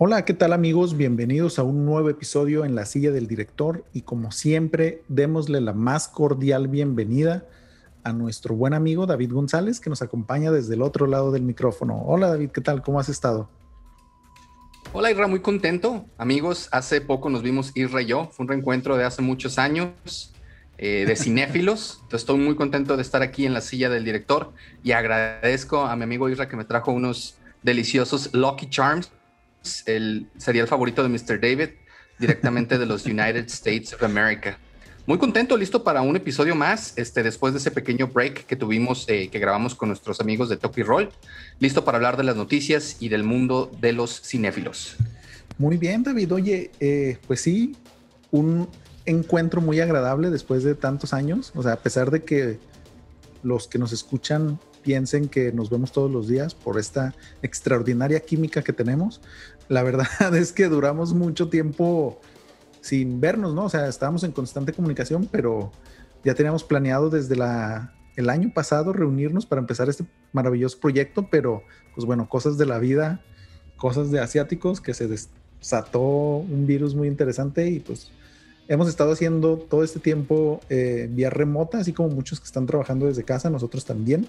Hola, ¿qué tal amigos? Bienvenidos a un nuevo episodio en la silla del director y como siempre, démosle la más cordial bienvenida a nuestro buen amigo David González que nos acompaña desde el otro lado del micrófono. Hola David, ¿qué tal? ¿Cómo has estado? Hola Irra, muy contento. Amigos, hace poco nos vimos Irra y yo. Fue un reencuentro de hace muchos años eh, de cinéfilos. estoy muy contento de estar aquí en la silla del director y agradezco a mi amigo Irra que me trajo unos deliciosos Lucky Charms el, sería el favorito de Mr. David, directamente de los United States of America. Muy contento, listo para un episodio más, este, después de ese pequeño break que tuvimos, eh, que grabamos con nuestros amigos de Toki Roll, listo para hablar de las noticias y del mundo de los cinéfilos. Muy bien, David. Oye, eh, pues sí, un encuentro muy agradable después de tantos años. O sea, a pesar de que los que nos escuchan piensen que nos vemos todos los días por esta extraordinaria química que tenemos. La verdad es que duramos mucho tiempo sin vernos, ¿no? O sea, estábamos en constante comunicación, pero ya teníamos planeado desde la, el año pasado reunirnos para empezar este maravilloso proyecto, pero pues bueno, cosas de la vida, cosas de asiáticos que se desató un virus muy interesante y pues hemos estado haciendo todo este tiempo eh, vía remota, así como muchos que están trabajando desde casa, nosotros también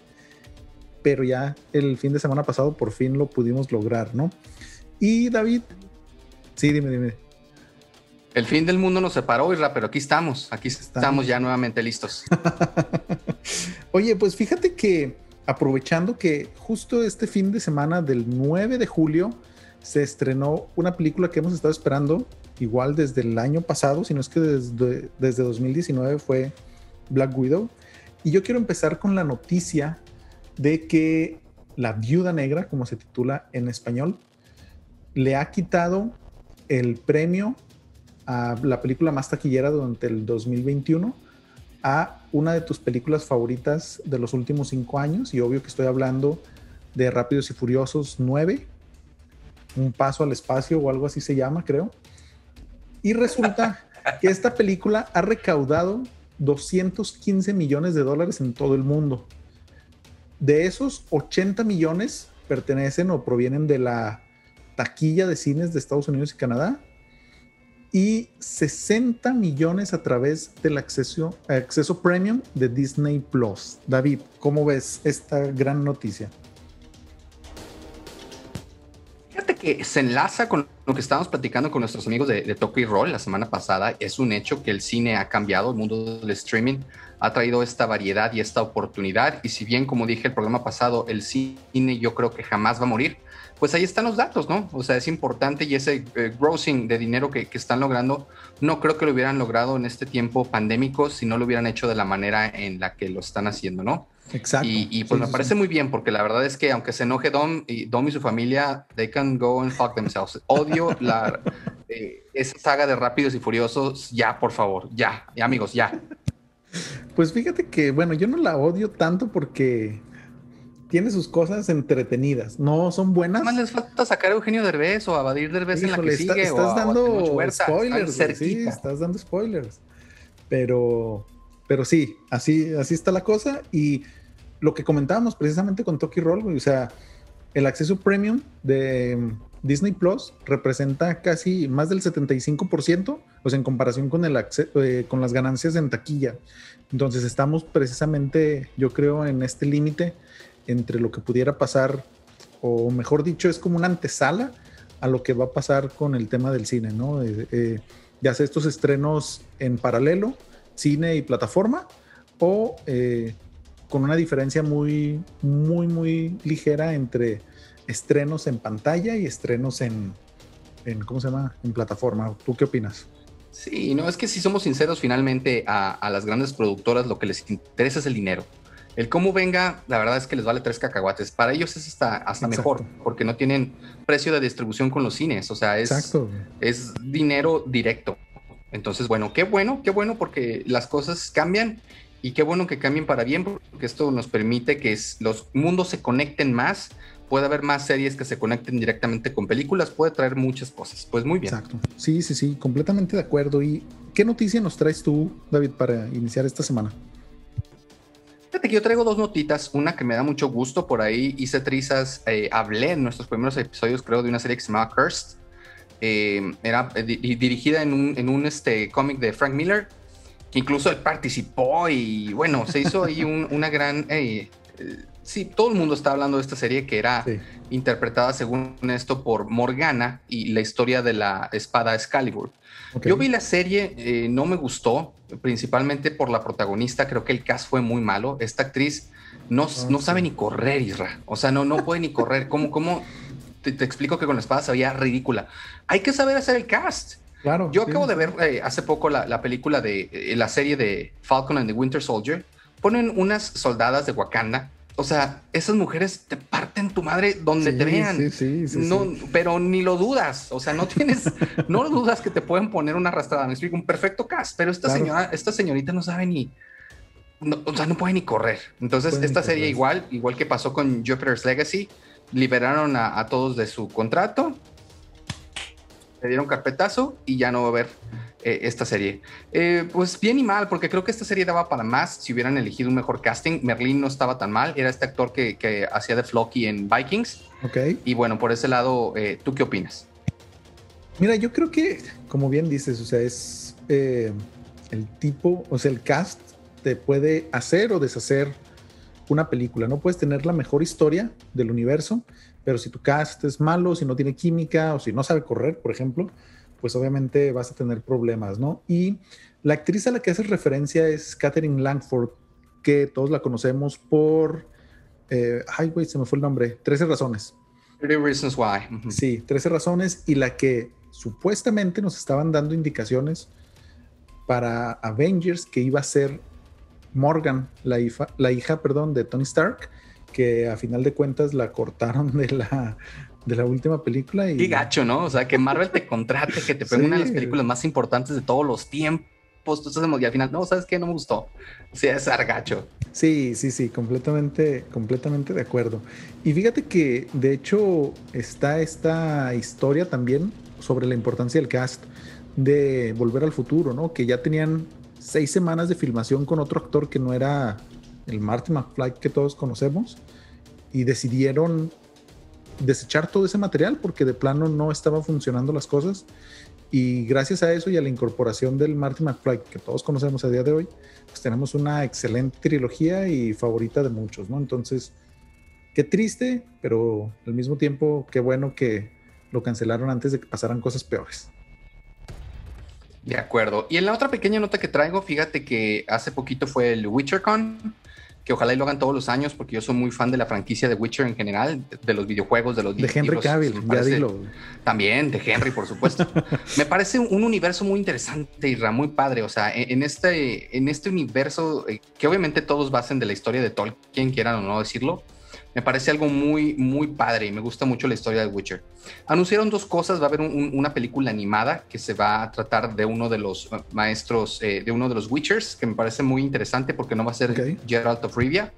pero ya el fin de semana pasado por fin lo pudimos lograr, ¿no? Y David, sí, dime, dime. El fin del mundo nos separó, Isra, pero aquí estamos, aquí estamos, ya nuevamente listos. Oye, pues fíjate que aprovechando que justo este fin de semana del 9 de julio se estrenó una película que hemos estado esperando igual desde el año pasado, si no es que desde, desde 2019 fue Black Widow. Y yo quiero empezar con la noticia de que la viuda negra, como se titula en español, le ha quitado el premio a la película más taquillera durante el 2021 a una de tus películas favoritas de los últimos cinco años. Y obvio que estoy hablando de Rápidos y Furiosos 9, Un Paso al Espacio o algo así se llama, creo. Y resulta que esta película ha recaudado 215 millones de dólares en todo el mundo. De esos 80 millones pertenecen o provienen de la taquilla de cines de Estados Unidos y Canadá y 60 millones a través del acceso, premium de Disney Plus. David, ¿cómo ves esta gran noticia? Fíjate que se enlaza con lo que estábamos platicando con nuestros amigos de, de Roll la semana pasada. Es un hecho que el cine ha cambiado, el mundo del streaming ha traído esta variedad y esta oportunidad. Y si bien, como dije el programa pasado, el cine yo creo que jamás va a morir, pues ahí están los datos, ¿no? O sea, es importante y ese eh, grossing de dinero que, están logrando, no creo que lo hubieran logrado en este tiempo pandémico si no lo hubieran hecho de la manera en la que lo están haciendo, ¿no? Exacto. Y, pues me parece muy bien, porque la verdad es que aunque se enoje Dom y, Dom y su familia, they can go and fuck themselves. Odio la, eh, esa saga de Rápidos y Furiosos, ya, por favor, ya, ya amigos, ya. Pues fíjate que, bueno, yo no la odio tanto porque tiene sus cosas entretenidas. No son buenas. Más les falta sacar a Eugenio Derbez o a Badir Derbez en la que sigue. Estás dando spoilers. Sí, estás dando spoilers. Pero, pero sí, así, así está la cosa. Y lo que comentábamos precisamente con Toki Roll, o sea, el acceso premium de Disney Plus representa casi más del 75%, pues en comparación con, el eh, con las ganancias en taquilla. Entonces estamos precisamente, yo creo, en este límite entre lo que pudiera pasar, o mejor dicho, es como una antesala a lo que va a pasar con el tema del cine, ¿no? Eh, eh, ya sea estos estrenos en paralelo, cine y plataforma, o con una diferencia muy, muy, muy ligera entre estrenos en pantalla y estrenos en, en, ¿cómo se llama? En plataforma. ¿Tú qué opinas? Sí, no, es que si somos sinceros, finalmente a, las grandes productoras lo que les interesa es el dinero. El cómo venga, la verdad es que les vale tres cacahuates. Para ellos es hasta, hasta mejor, porque no tienen precio de distribución con los cines. O sea, es, es dinero directo. Entonces, bueno, qué bueno, qué bueno, porque las cosas cambian y qué bueno que cambien para bien, porque esto nos permite que los mundos se conecten más puede haber más series que se conecten directamente con películas, puede traer muchas cosas. Pues muy bien. Exacto. Sí, sí, sí, completamente de acuerdo. ¿Y qué noticia nos traes tú, David, para iniciar esta semana? Fíjate que yo traigo dos notitas, una que me da mucho gusto, por ahí hice trizas, eh, hablé en nuestros primeros episodios, creo, de una serie que se llamaba Cursed. eh, era dirigida en un, en un este, cómic de Frank Miller, que incluso él participó y bueno, se hizo ahí una gran... sí, todo el mundo está hablando de esta serie que era interpretada según esto por Morgana y la historia de la espada Excalibur. Yo vi la serie, no me gustó, principalmente por la protagonista, creo que el cast fue muy malo. Esta actriz no, ah, no sabe ni correr, Isra. O sea, no, no puede ni correr. ¿Cómo, cómo te, explico que con la espada se veía ridícula? Hay que saber hacer el cast. Claro. Yo acabo de ver eh, hace poco la, película de eh, la serie de Falcon and the Winter Soldier. Ponen unas soldadas de Wakanda. O sea, esas mujeres te parten tu madre donde te vean. Sí, sí, no, pero ni lo dudas. O sea, no tienes, no dudas que te pueden poner una arrastrada. Me explico, un perfecto cast. Pero esta señora, esta señorita no sabe ni, o sea, no puede ni correr. Entonces, esta serie igual, igual que pasó con Jupiter's Legacy, liberaron a, todos de su contrato, le dieron carpetazo y ya no va a haber eh, esta serie. Eh, pues bien y mal, porque creo que esta serie daba para más si hubieran elegido un mejor casting. Merlin no estaba tan mal, era este actor que, hacía de Flocky en Vikings. Ok. Y bueno, por ese lado, eh, ¿tú qué opinas? Mira, yo creo que, como bien dices, o sea, es el tipo, o sea, el cast te puede hacer o deshacer una película. No puedes tener la mejor historia del universo, pero si tu cast es malo, si no tiene química o si no sabe correr, por ejemplo, pues obviamente vas a tener problemas, ¿no? Y la actriz a la que haces referencia es Catherine Langford, que todos la conocemos por... Eh, ay, güey, se me fue el nombre. 13 razones. 13 Reasons Why. Sí, 13 razones y la que supuestamente nos estaban dando indicaciones para Avengers que iba a ser Morgan, la hija, la hija perdón, de Tony Stark, que a final de cuentas la cortaron de la, de la última película. Y... Qué gacho, ¿no? O sea, que Marvel te contrate, que te ponga una de las películas más importantes de todos los tiempos. Tú estás y al final, no, ¿sabes qué? No me gustó. Sí, es argacho. Sí, sí, sí, completamente, completamente de acuerdo. Y fíjate que, de hecho, está esta historia también sobre la importancia del cast de Volver al Futuro, ¿no? Que ya tenían seis semanas de filmación con otro actor que no era el Marty McFly que todos conocemos y decidieron desechar todo ese material porque de plano no estaban funcionando las cosas y gracias a eso y a la incorporación del Marty McFly que todos conocemos a día de hoy, pues tenemos una excelente trilogía y favorita de muchos, ¿no? Entonces, qué triste, pero al mismo tiempo qué bueno que lo cancelaron antes de que pasaran cosas peores. De acuerdo. Y en la otra pequeña nota que traigo, fíjate que hace poquito fue el WitcherCon, que ojalá y lo hagan todos los años, porque yo soy muy fan de la franquicia de Witcher en general, de, los videojuegos, de los De Henry Cavill, ya dilo. También, de Henry, por supuesto. me parece un universo muy interesante y muy padre. O sea, en, este, en este universo, eh, que obviamente todos basen de la historia de Tolkien, quieran o no decirlo, me parece algo muy, muy padre y me gusta mucho la historia de Witcher. Anunciaron dos cosas, va a haber una película animada que se va a tratar de uno de los maestros, eh, de uno de los Witchers, que me parece muy interesante porque no va a ser Geralt of Rivia.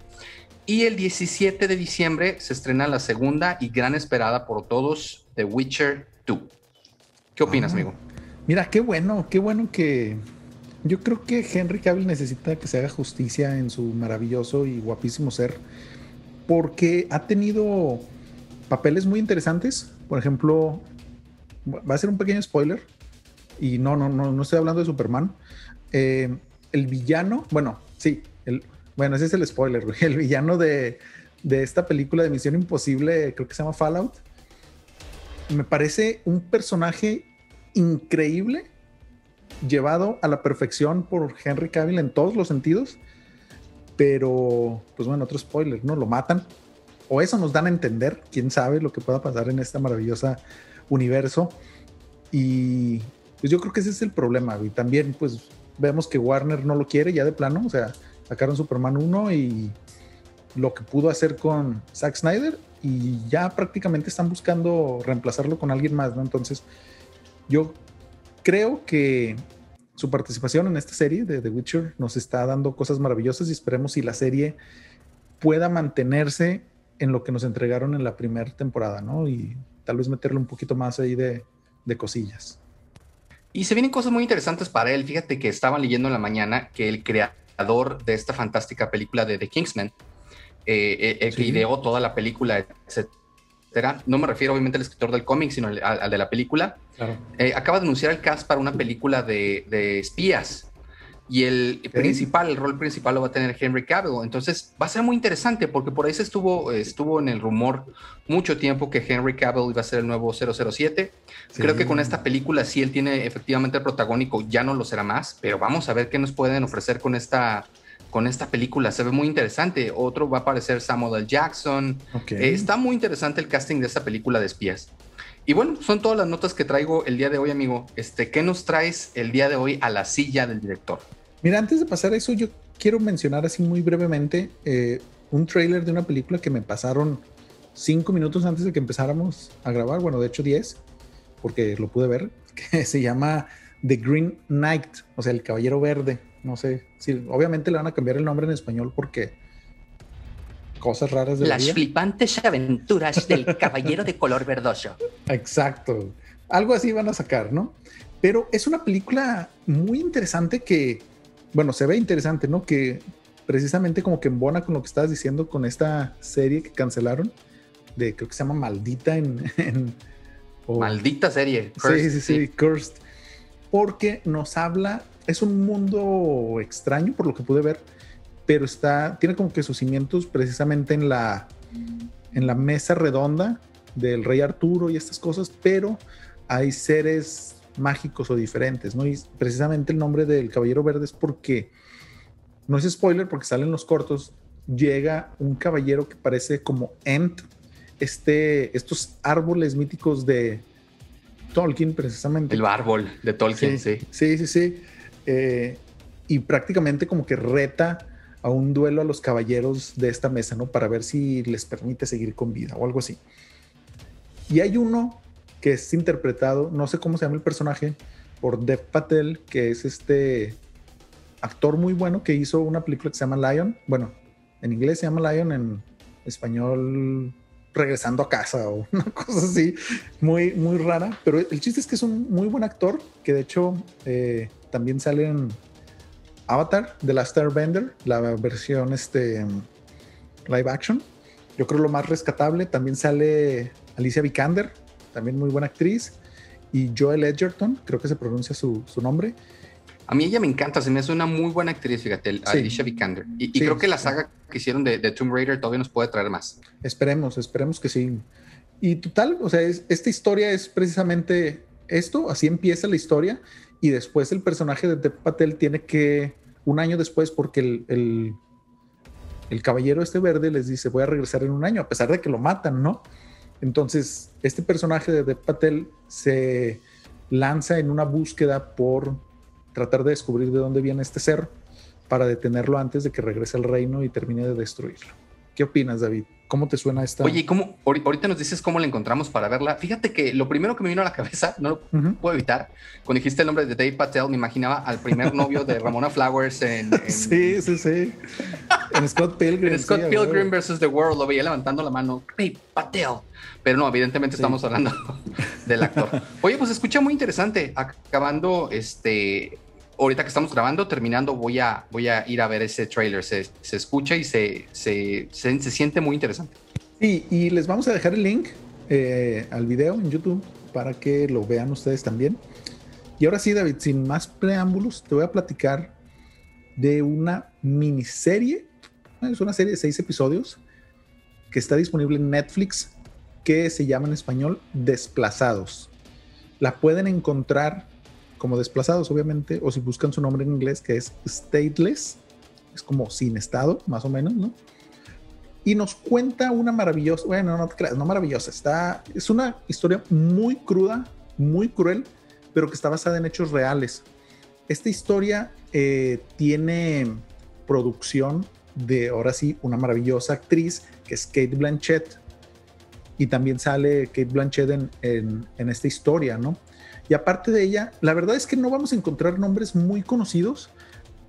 Y el 17 de diciembre se estrena la segunda y gran esperada por todos, The Witcher 2. ¿Qué opinas, ah. amigo? Mira, qué bueno, qué bueno que... Yo creo que Henry Cavill necesita que se haga justicia en su maravilloso y guapísimo ser porque ha tenido papeles muy interesantes. Por ejemplo, va a ser un pequeño spoiler. Y no, no, no, no estoy hablando de Superman. Eh, el villano, bueno, sí, el, bueno, ese es el spoiler, El villano de, de esta película de Misión Imposible, creo que se llama Fallout. Me parece un personaje increíble, llevado a la perfección por Henry Cavill en todos los sentidos pero, pues bueno, otro spoiler, ¿no? Lo matan. O eso nos dan a entender, quién sabe lo que pueda pasar en este maravillosa universo. Y pues yo creo que ese es el problema. Y también, pues vemos que Warner no lo quiere ya de plano. O sea, sacaron Superman 1 y lo que pudo hacer con Zack Snyder y ya prácticamente están buscando reemplazarlo con alguien más, ¿no? Entonces, yo creo que su participación en esta serie de The Witcher nos está dando cosas maravillosas y esperemos si la serie pueda mantenerse en lo que nos entregaron en la primera temporada, ¿no? Y tal vez meterle un poquito más ahí de, cosillas. Y se vienen cosas muy interesantes para él. Fíjate que estaban leyendo en la mañana que el creador de esta fantástica película de The Kingsman, eh, eh, que ideó toda la película, etcétera. No me refiero obviamente al escritor del cómic, sino al, de la película. Eh, acaba de anunciar el cast para una película de, de espías y el principal, el rol principal lo va a tener Henry Cavill. Entonces va a ser muy interesante porque por ahí se estuvo, estuvo en el rumor mucho tiempo que Henry Cavill iba a ser el nuevo 007. Creo que con esta película sí él tiene efectivamente el protagónico, ya no lo será más, pero vamos a ver qué nos pueden ofrecer con esta, con esta película. Se ve muy interesante. Otro va a aparecer Samuel L. Jackson. Eh, está muy interesante el casting de esta película de espías. Y bueno, son todas las notas que traigo el día de hoy, amigo. Este, ¿Qué nos traes el día de hoy a la silla del director? Mira, antes de pasar a eso, yo quiero mencionar así muy brevemente eh, un trailer de una película que me pasaron cinco minutos antes de que empezáramos a grabar, bueno, de hecho diez, porque lo pude ver, que se llama The Green Knight, o sea, el Caballero Verde. No sé, si obviamente le van a cambiar el nombre en español porque cosas raras de Las flipantes aventuras del Caballero de color verdoso. Exacto, algo así van a sacar, ¿no? Pero es una película muy interesante que bueno, se ve interesante, ¿no? Que precisamente como que embona con lo que estabas diciendo con esta serie que cancelaron, de creo que se llama Maldita en... Maldita serie. sí, sí, sí, Cursed. Porque nos habla, es un mundo extraño por lo que pude ver, pero está, tiene como que sus cimientos precisamente en la, en la mesa redonda del rey Arturo y estas cosas, pero hay seres mágicos o diferentes, ¿no? Y precisamente el nombre del Caballero Verde es porque, no es spoiler porque salen los cortos, llega un caballero que parece como Ent, este, estos árboles míticos de Tolkien precisamente. El árbol de Tolkien, sí. Sí, sí, sí. Eh, y prácticamente como que reta a un duelo a los caballeros de esta mesa, ¿no? Para ver si les permite seguir con vida o algo así. Y hay uno que es interpretado, no sé cómo se llama el personaje, por Dev Patel, que es este actor muy bueno que hizo una película que se llama Lion. Bueno, en inglés se llama Lion, en español regresando a casa o una cosa así muy, muy rara. Pero el chiste es que es un muy buen actor que de hecho eh, también sale en Avatar de la Bender, la versión este, live action. Yo creo lo más rescatable. También sale Alicia Vikander, también muy buena actriz, y Joel Edgerton, creo que se pronuncia su, nombre. A mí ella me encanta, se me hace una muy buena actriz, fíjate, Alicia Vikander. Y, creo que la saga que hicieron de, Tomb Raider todavía nos puede traer más. Esperemos, esperemos que sí. Y total, o sea, esta historia es precisamente esto, así empieza la historia, y después el personaje de Dev Patel tiene que, un año después, porque el, el, caballero este verde les dice, voy a regresar en un año, a pesar de que lo matan, ¿no? Entonces, este personaje de Dev Patel se lanza en una búsqueda por tratar de descubrir de dónde viene este ser para detenerlo antes de que regrese al reino y termine de destruirlo. ¿Qué opinas, David? ¿Cómo te suena esta? Oye, ¿cómo, ahorita nos dices cómo la encontramos para verla. Fíjate que lo primero que me vino a la cabeza, no lo puedo evitar, cuando dijiste el nombre de Dave Patel, me imaginaba al primer novio de Ramona Flowers en... Sí, sí, sí. En Scott Pilgrim. en Scott Pilgrim versus The World, lo veía levantando la mano. Dave Patel. Pero no, evidentemente estamos hablando del actor. Oye, pues escucha muy interesante. Acabando este ahorita que estamos grabando, terminando, voy a, voy a ir a ver ese trailer. Se, se escucha y se, se, se, siente muy interesante. Sí, y les vamos a dejar el link eh, al video en YouTube para que lo vean ustedes también. Y ahora sí, David, sin más preámbulos, te voy a platicar de una miniserie. Es una serie de seis episodios que está disponible en Netflix que se llama en español Desplazados. La pueden encontrar como desplazados, obviamente, o si buscan su nombre en inglés, que es stateless, es como sin estado, más o menos, ¿no? Y nos cuenta una maravillosa, bueno, no te creas, no maravillosa, está, es una historia muy cruda, muy cruel, pero que está basada en hechos reales. Esta historia eh, tiene producción de, ahora sí, una maravillosa actriz, que es Kate Blanchett, y también sale Kate Blanchett en, en, en esta historia, ¿no? Y aparte de ella, la verdad es que no vamos a encontrar nombres muy conocidos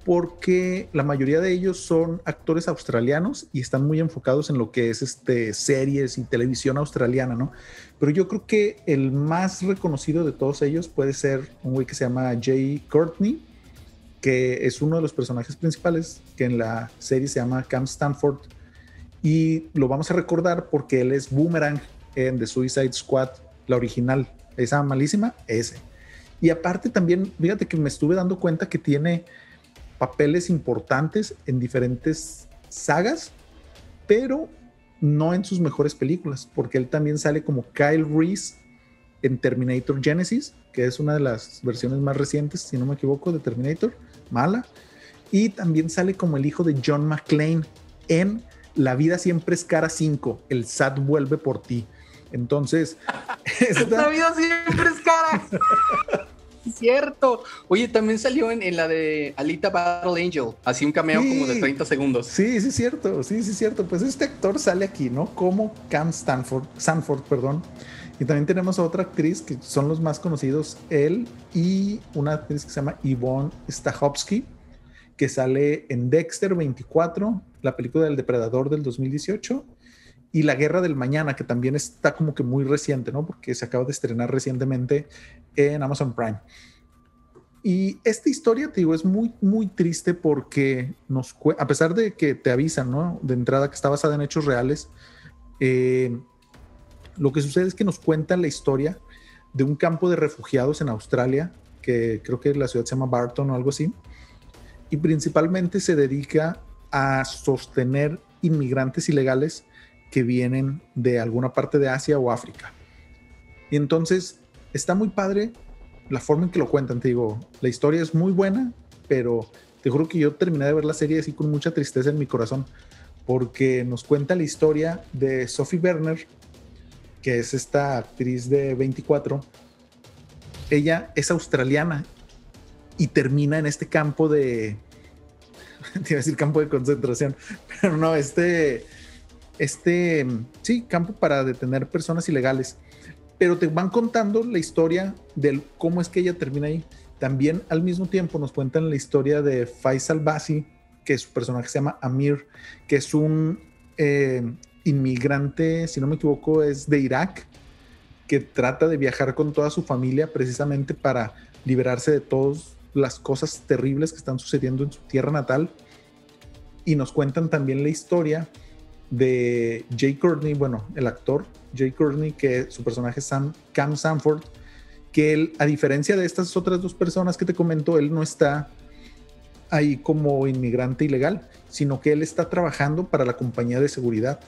porque la mayoría de ellos son actores australianos y están muy enfocados en lo que es este series y televisión australiana, ¿no? Pero yo creo que el más reconocido de todos ellos puede ser un güey que se llama Jay Courtney, que es uno de los personajes principales, que en la serie se llama Cam Stanford y lo vamos a recordar porque él es Boomerang en The Suicide Squad, la original, esa malísima, ese. Y aparte también, fíjate que me estuve dando cuenta que tiene papeles importantes en diferentes sagas, pero no en sus mejores películas, porque él también sale como Kyle Reese en Terminator Genesis, que es una de las versiones más recientes, si no me equivoco, de Terminator, mala. Y también sale como el hijo de John McClane en La vida siempre es cara 5, el SAT vuelve por ti. Entonces, esta... la vida siempre es cara. Cierto. Oye, también salió en, la de Alita Battle Angel, así un cameo como de 30 segundos. Sí, sí, cierto. Sí, sí, cierto. Pues este actor sale aquí, ¿no? Como Cam Stanford, Sanford, perdón. Y también tenemos a otra actriz que son los más conocidos, él y una actriz que se llama Yvonne Stahovsky, que sale en Dexter 24, la película del depredador del 2018 y La Guerra del Mañana, que también está como que muy reciente, ¿no? Porque se acaba de estrenar recientemente en Amazon Prime. Y esta historia, te digo, es muy, muy triste porque nos, a pesar de que te avisan, ¿no? De entrada que está basada en hechos reales, eh, lo que sucede es que nos cuentan la historia de un campo de refugiados en Australia, que creo que la ciudad se llama Barton o algo así, y principalmente se dedica a sostener inmigrantes ilegales que vienen de alguna parte de Asia o África. Y entonces está muy padre la forma en que lo cuentan. Te digo, la historia es muy buena, pero te juro que yo terminé de ver la serie así con mucha tristeza en mi corazón, porque nos cuenta la historia de Sophie Werner, que es esta actriz de 24. Ella es australiana y termina en este campo de, te iba a decir campo de concentración, pero no, este este, sí, campo para detener personas ilegales. Pero te van contando la historia de cómo es que ella termina ahí. También al mismo tiempo nos cuentan la historia de Faisal Basi, que su personaje se llama Amir, que es un eh, inmigrante, si no me equivoco, es de Irak, que trata de viajar con toda su familia precisamente para liberarse de todas las cosas terribles que están sucediendo en su tierra natal. Y nos cuentan también la historia de Jay Courtney, bueno, el actor Jay Courtney, que su personaje es Sam, Cam Sanford, que él, a diferencia de estas otras dos personas que te comento, él no está ahí como inmigrante ilegal, sino que él está trabajando para la compañía de seguridad.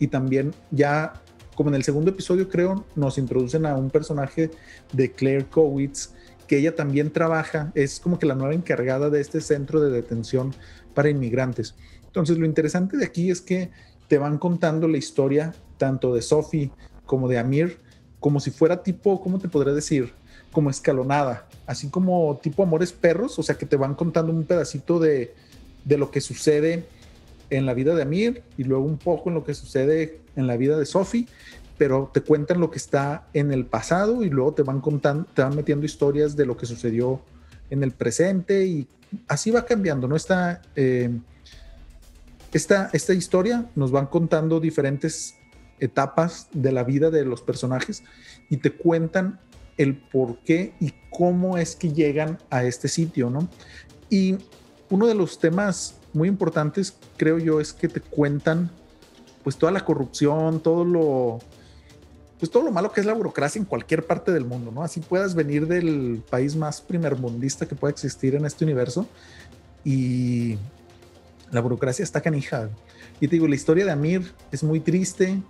Y también ya, como en el segundo episodio creo, nos introducen a un personaje de Claire Kowitz, que ella también trabaja, es como que la nueva encargada de este centro de detención para inmigrantes. Entonces, lo interesante de aquí es que te van contando la historia tanto de Sophie como de Amir, como si fuera tipo, ¿cómo te podría decir? Como escalonada, así como tipo Amores Perros, o sea que te van contando un pedacito de, de lo que sucede en la vida de Amir y luego un poco en lo que sucede en la vida de Sophie, pero te cuentan lo que está en el pasado y luego te van contando, te van metiendo historias de lo que sucedió en el presente y así va cambiando, ¿no? Está eh, esta, esta historia nos van contando diferentes etapas de la vida de los personajes y te cuentan el por qué y cómo es que llegan a este sitio, ¿no? Y uno de los temas muy importantes, creo yo, es que te cuentan pues toda la corrupción, todo lo pues todo lo malo que es la burocracia en cualquier parte del mundo, ¿no? Así puedas venir del país más primermundista que pueda existir en este universo y la burocracia está canija. Y te digo, la historia de Amir es muy triste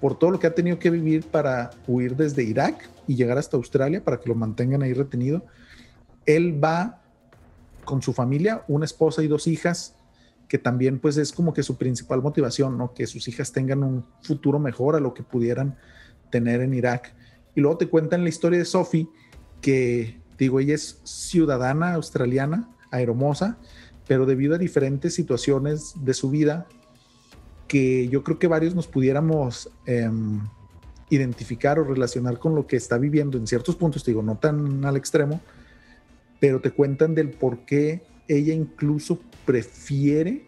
por todo lo que ha tenido que vivir para huir desde Irak y llegar hasta Australia para que lo mantengan ahí retenido. Él va con su familia, una esposa y dos hijas, que también pues es como que su principal motivación, ¿no? Que sus hijas tengan un futuro mejor a lo que pudieran tener en Irak. Y luego te cuentan la historia de Sophie, que digo, ella es ciudadana australiana, aeromosa, pero debido a diferentes situaciones de su vida que yo creo que varios nos pudiéramos em, identificar o relacionar con lo que está viviendo en ciertos puntos, digo, no tan al extremo, pero te cuentan del por qué ella incluso prefiere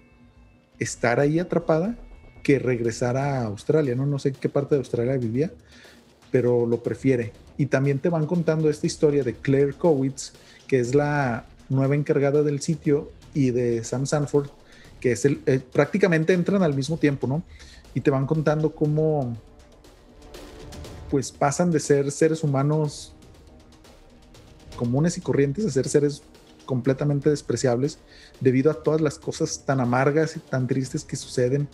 estar ahí atrapada que regresar a Australia, ¿no? No sé qué parte de Australia vivía, pero lo prefiere. Y también te van contando esta historia de Claire Kowitz, que es la nueva encargada del sitio y de Sam Sanford, que es el, eh, prácticamente entran al mismo tiempo, ¿no? Y te van contando cómo, pues pasan de ser seres humanos comunes y corrientes a ser seres completamente despreciables debido a todas las cosas tan amargas y tan tristes que suceden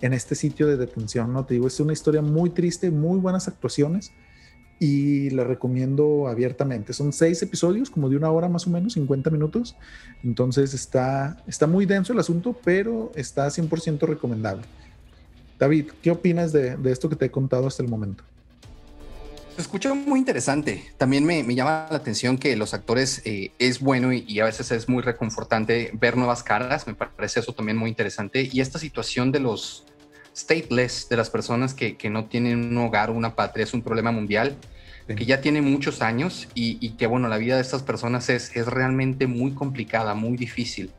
en este sitio de detención, ¿no? Te digo, es una historia muy triste, muy buenas actuaciones y la recomiendo abiertamente. Son seis episodios, como de una hora más o menos, 50 minutos. Entonces está, está muy denso el asunto, pero está 100% recomendable. David, ¿qué opinas de, de esto que te he contado hasta el momento? Se escucha muy interesante. También me, llama la atención que los actores eh, es bueno y, a veces es muy reconfortante ver nuevas caras. Me parece eso también muy interesante. Y esta situación de los stateless, de las personas que, no tienen un hogar, una patria, es un problema mundial que ya tiene muchos años y, que, bueno, la vida de estas personas es, es realmente muy complicada, muy difícil.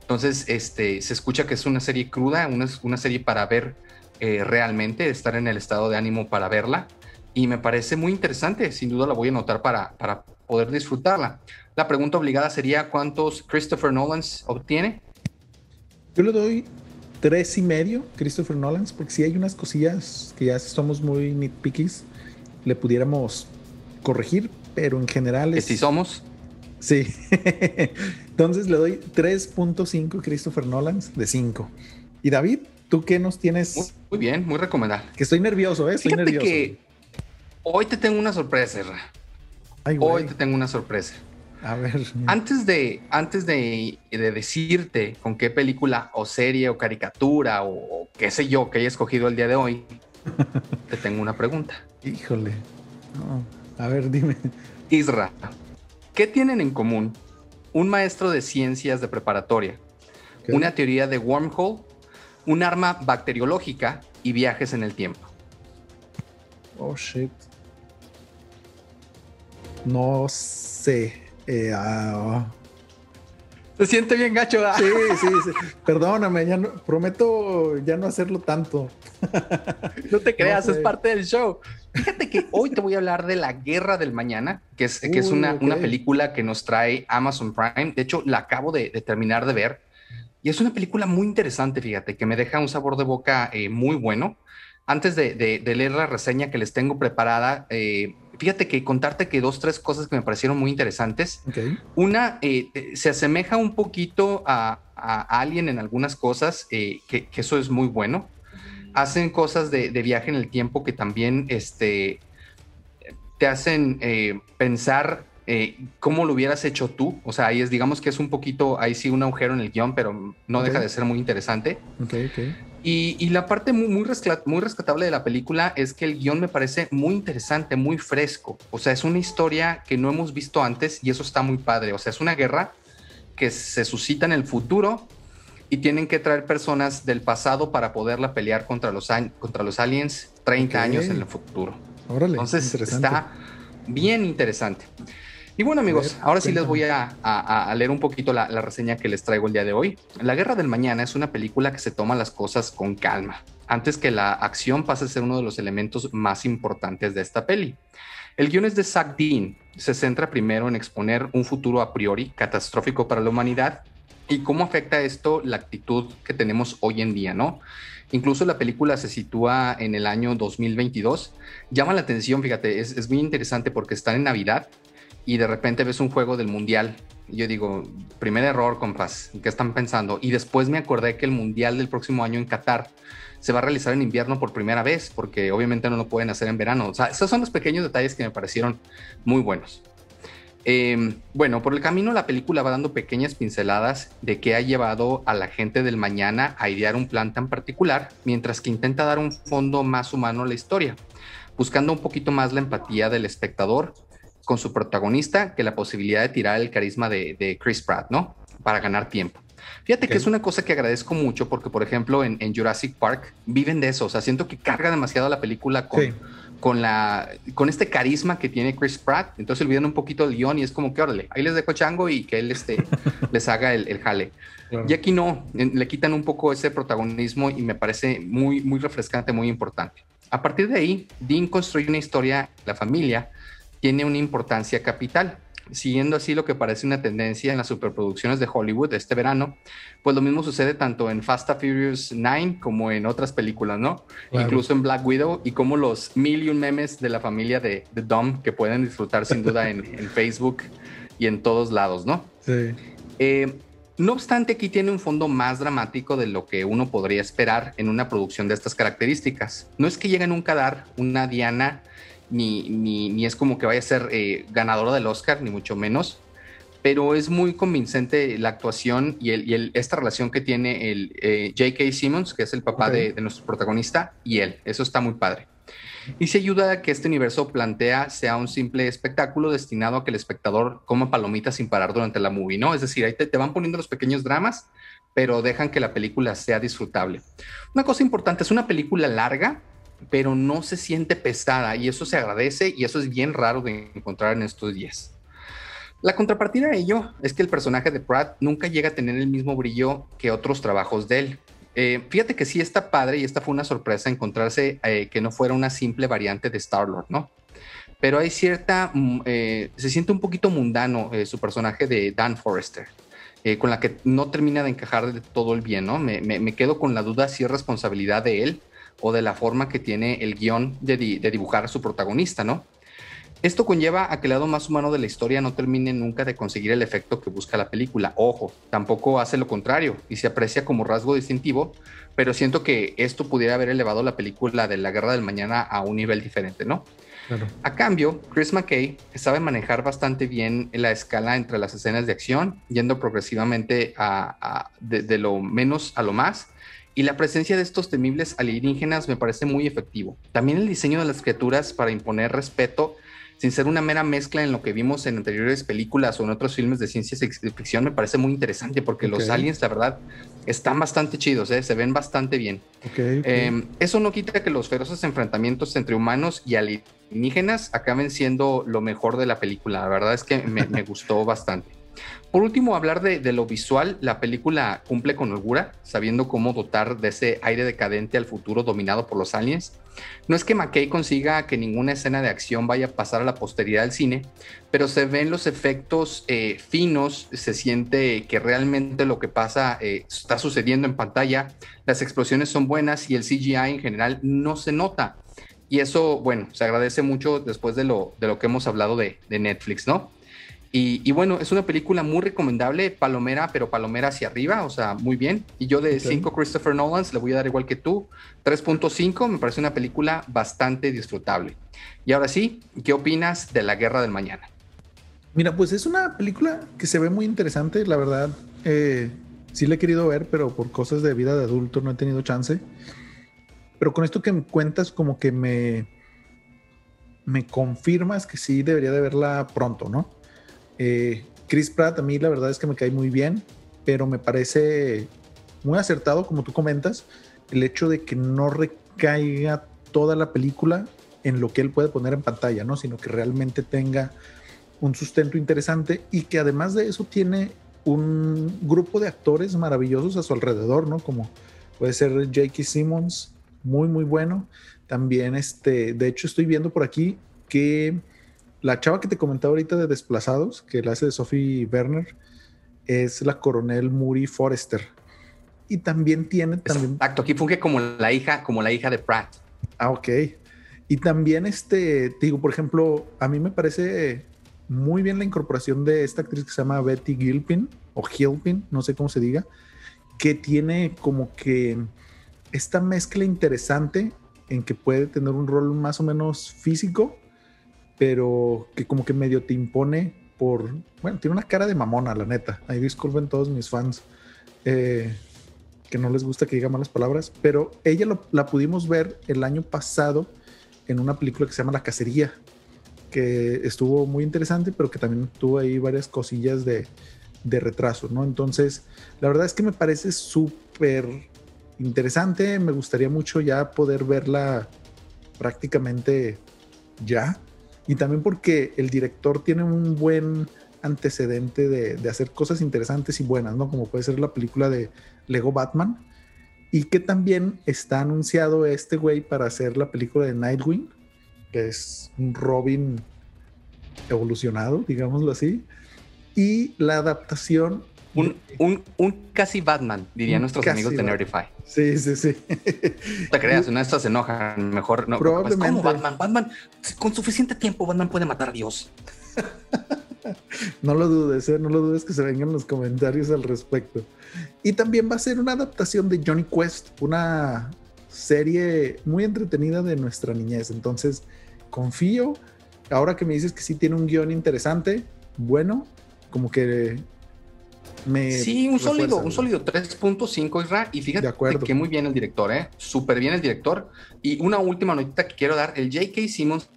Entonces, este, se escucha que es una serie cruda, una, una serie para ver eh, realmente, estar en el estado de ánimo para verla y me parece muy interesante. Sin duda la voy a anotar para, para poder disfrutarla. La pregunta obligada sería: ¿cuántos Christopher Nolans obtiene? Yo le doy tres y medio Christopher Nolans, porque si hay unas cosillas que ya somos muy nitpickies, le pudiéramos corregir, pero en general es. si somos? Sí. Entonces le doy 3.5 Christopher Nolans de 5. Y David, ¿tú qué nos tienes? Muy, bien, muy recomendable. Que estoy nervioso, ¿eh? Estoy nervioso. Que Hoy te tengo una sorpresa, Hoy te tengo una sorpresa. A ver. Antes de, antes de, decirte con qué película o serie o caricatura o, qué sé yo que haya escogido el día de hoy, te tengo una pregunta. Híjole. A ver, dime. Isra, ¿qué tienen en común un maestro de ciencias de preparatoria, una teoría de wormhole, un arma bacteriológica y viajes en el tiempo? Oh, shit. No sé. Eh, ah, Se siente bien gacho. Sí, sí, sí. Perdóname, ya no, prometo ya no hacerlo tanto. No te creas, es parte del show. Fíjate que hoy te voy a hablar de La Guerra del Mañana, que es, que es una, una, película que nos trae Amazon Prime. De hecho, la acabo de, terminar de ver. Y es una película muy interesante, fíjate, que me deja un sabor de boca eh, muy bueno. Antes de, de, leer la reseña que les tengo preparada, eh, fíjate que contarte que dos, tres cosas que me parecieron muy interesantes. Una, eh, se asemeja un poquito a, a, Alien en algunas cosas, eh, que, eso es muy bueno. Hacen cosas de, viaje en el tiempo que también este, te hacen eh, pensar cómo lo hubieras hecho tú. O sea, ahí es, digamos que es un poquito, ahí sí un agujero en el guion, pero no deja de ser muy interesante. Okay, okay. Y, la parte muy, muy, rescatable de la película es que el guion me parece muy interesante, muy fresco. O sea, es una historia que no hemos visto antes y eso está muy padre. O sea, es una guerra que se suscita en el futuro y tienen que traer personas del pasado para poderla pelear contra los, contra los aliens 30 años en el futuro. Entonces está bien interesante. Y bueno amigos, ahora sí les voy a, leer un poquito la, reseña que les traigo el día de hoy. La Guerra del Mañana es una película que se toma las cosas con calma, antes que la acción pase a ser uno de los elementos más importantes de esta peli. El guion es de Zach Dean, se centra primero en exponer un futuro a priori catastrófico para la humanidad y cómo afecta esto la actitud que tenemos hoy en día, ¿no? Incluso la película se sitúa en el año 2022. Llama la atención, fíjate, es, es muy interesante porque están en Navidad y de repente ves un juego del mundial. Yo digo, primer error, compas, ¿qué están pensando? Y después me acordé que el mundial del próximo año en Qatar se va a realizar en invierno por primera vez, porque obviamente no lo pueden hacer en verano. O sea, esos son los pequeños detalles que me parecieron muy buenos. Em, bueno, por el camino la película va dando pequeñas pinceladas de qué ha llevado a la gente del mañana a idear un plan tan particular, mientras que intenta dar un fondo más humano a la historia, buscando un poquito más la empatía del espectador con su protagonista que la posibilidad de tirar el carisma de, Chris Pratt, ¿no? Para ganar tiempo. Fíjate que es una cosa que agradezco mucho porque, por ejemplo, en, Jurassic Park viven de eso. O sea, siento que carga demasiado la película con, con, la, con este carisma que tiene Chris Pratt. Entonces olvidan un poquito el guion y es como que, órale, ahí les dejo chango y que él este, les haga el, jale. Y aquí no, le quitan un poco ese protagonismo y me parece muy, muy refrescante, muy importante. A partir de ahí, Dean construye una historia, la familia, tiene una importancia capital. siguiendo así lo que parece una tendencia en las superproducciones de Hollywood este verano, pues lo mismo sucede tanto en Fast and Furious 9 como en otras películas, ¿no? Incluso en Black Widow y como los mil y un memes de la familia de, de Dom que pueden disfrutar sin duda en, Facebook y en todos lados, ¿no? Sí. Eh, no obstante, aquí tiene un fondo más dramático de lo que uno podría esperar en una producción de estas características. No es que llegue nunca a dar una Diana ni, ni, es como que vaya a ser eh, ganadora del Oscar, ni mucho menos, pero es muy convincente la actuación y, el, esta relación que tiene el eh, J.K. Simmons, que es el papá de, de, nuestro protagonista, y él. Eso está muy padre. Y se ayuda a que este universo plantea sea un simple espectáculo destinado a que el espectador coma palomitas sin parar durante la movie, ¿no? Es decir, ahí te, te van poniendo los pequeños dramas, pero dejan que la película sea disfrutable. Una cosa importante, es una película larga, pero no se siente pesada y eso se agradece y eso es bien raro de encontrar en estos días. La contrapartida de ello es que el personaje de Pratt nunca llega a tener el mismo brillo que otros trabajos de él. Eh, fíjate que sí está padre y esta fue una sorpresa encontrarse eh, que no fuera una simple variante de Star-Lord, ¿no? Pero hay cierta, mm, eh, se siente un poquito mundano su personaje de Dan Forrester, con la que no termina de encajar de todo el bien, ¿no? Me, me quedo con la duda si es responsabilidad de él o de la forma que tiene el guion de, dibujar a su protagonista, ¿no? Esto conlleva a que el lado más humano de la historia no termine nunca de conseguir el efecto que busca la película. Ojo, tampoco hace lo contrario y se aprecia como rasgo distintivo, pero siento que esto pudiera haber elevado la película de la Guerra del Mañana a un nivel diferente, ¿no? A cambio, Chris McKay sabe manejar bastante bien la escala entre las escenas de acción, yendo progresivamente de, lo menos a lo más, y la presencia de estos temibles alienígenas me parece muy efectivo. También el diseño de las criaturas para imponer respeto, sin ser una mera mezcla en lo que vimos en anteriores películas o en otros filmes de ciencia ficción, me parece muy interesante porque los aliens, la verdad, están bastante chidos, ¿eh? se ven bastante bien. Em, eso no quita que los feroces enfrentamientos entre humanos y alienígenas acaben siendo lo mejor de la película. La verdad es que me gustó bastante. Por último, hablar de, lo visual, la película cumple con holgura, sabiendo cómo dotar de ese aire decadente al futuro dominado por los aliens. No es que McKay consiga que ninguna escena de acción vaya a pasar a la posteridad del cine, pero se ven los efectos eh, finos, se siente que realmente lo que pasa eh, está sucediendo en pantalla, las explosiones son buenas y el CGI en general no se nota. Y eso, bueno, se agradece mucho después de lo, de lo que hemos hablado de, de Netflix, ¿no? Y, bueno, es una película muy recomendable, palomera, pero palomera hacia arriba, o sea, muy bien. Y yo de 5 Christopher Nolans le voy a dar igual que tú, 3.5, me parece una película bastante disfrutable. Y ahora sí, ¿qué opinas de La Guerra del Mañana? Mira, pues es una película que se ve muy interesante, la verdad. Eh, sí la he querido ver, pero por cosas de vida de adulto no he tenido chance. Pero con esto que me cuentas, como que me, me confirmas que sí debería de verla pronto, ¿no? Eh, Chris Pratt a mí la verdad es que me cae muy bien, pero me parece muy acertado, como tú comentas, el hecho de que no recaiga toda la película en lo que él puede poner en pantalla, ¿no? Sino que realmente tenga un sustento interesante y que además de eso tiene un grupo de actores maravillosos a su alrededor, ¿no? Como puede ser J.K. Simmons, muy, muy bueno. También, este, de hecho, estoy viendo por aquí que la chava que te comentaba ahorita de Desplazados, que la hace de Sophie Werner, es la coronel Muri Forrester. Y también tiene... También... Exacto, aquí funge como la hija, como la hija de Pratt. Ah, ok. Y también, este, digo, por ejemplo, a mí me parece muy bien la incorporación de esta actriz que se llama Betty Gilpin o Gilpin, no sé cómo se diga, que tiene como que esta mezcla interesante en que puede tener un rol más o menos físico, pero que como que medio te impone por, bueno, tiene una cara de mamona, la neta. Ahí disculpen todos mis fans eh, que no les gusta que diga malas palabras, pero ella la pudimos ver el año pasado en una película que se llama La Cacería, que estuvo muy interesante, pero que también tuvo ahí varias cosillas de, de retraso, ¿no? Entonces, la verdad es que me parece súper interesante, me gustaría mucho ya poder verla prácticamente ya, y también porque el director tiene un buen antecedente de, hacer cosas interesantes y buenas, ¿no? Como puede ser la película de Lego Batman. Y que también está anunciado este güey para hacer la película de Nightwing, que es un Robin evolucionado, digámoslo así, y la adaptación. Un, un, un casi Batman, dirían nuestros amigos de Nerdify. Sí, sí, sí. No te creas, una de estas se enojan. Mejor no. Probablemente. ¿Cómo Batman? Batman, con suficiente tiempo, Batman puede matar a Dios. no lo dudes, ¿eh? no lo dudes que se vengan los comentarios al respecto. Y también va a ser una adaptación de Johnny Quest, una serie muy entretenida de nuestra niñez. Entonces, confío. Ahora que me dices que sí tiene un guion interesante, bueno, como que me. Sí, un sólido, un sólido 3.5 Isra. Y fíjate que muy bien el director, ¿eh? Súper bien el director. Y una última notita que quiero dar: el J.K. Simmons,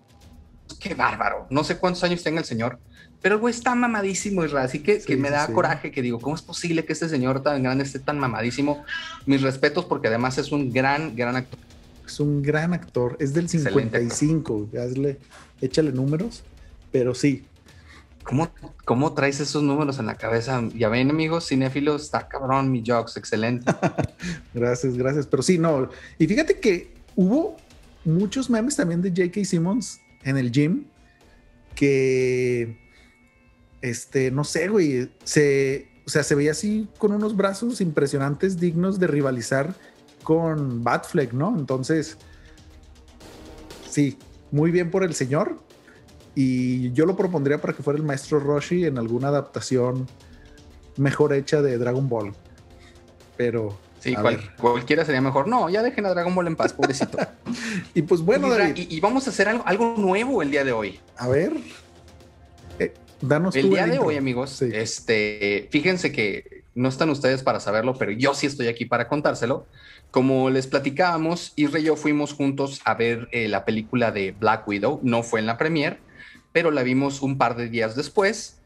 qué bárbaro. No sé cuántos años tenga el señor, pero el güey está mamadísimo, Isra. Así que, que me da coraje que digo, ¿cómo es posible que este señor tan grande esté tan mamadísimo? Mis respetos, porque además es un gran, gran actor. Es un gran actor. Es del 55. Hazle, échale números. Pero sí, ¿Cómo, ¿Cómo traes esos números en la cabeza? Ya ven, amigos cinéfilos, está cabrón, mi jokes, excelente. gracias, gracias. Pero sí, no. Y fíjate que hubo muchos memes también de J.K. Simmons en el gym que, este, no sé, güey, se, o sea, se veía así con unos brazos impresionantes, dignos de rivalizar con Batfleck, ¿no? Entonces, sí, muy bien por el señor. Y yo lo propondría para que fuera el maestro Roshi en alguna adaptación mejor hecha de Dragon Ball. Pero. Sí, cualquiera sería mejor. No, ya dejen a Dragon Ball en paz, pobrecito. y pues bueno, Y, vamos a hacer algo, algo, nuevo el día de hoy. A ver. Eh, danos El día de hoy, amigos, este, fíjense que no están ustedes para saberlo, pero yo sí estoy aquí para contárselo. Como les platicábamos, Isra y yo fuimos juntos a ver eh, la película de Black Widow. No fue en la premier, pero la vimos un par de días después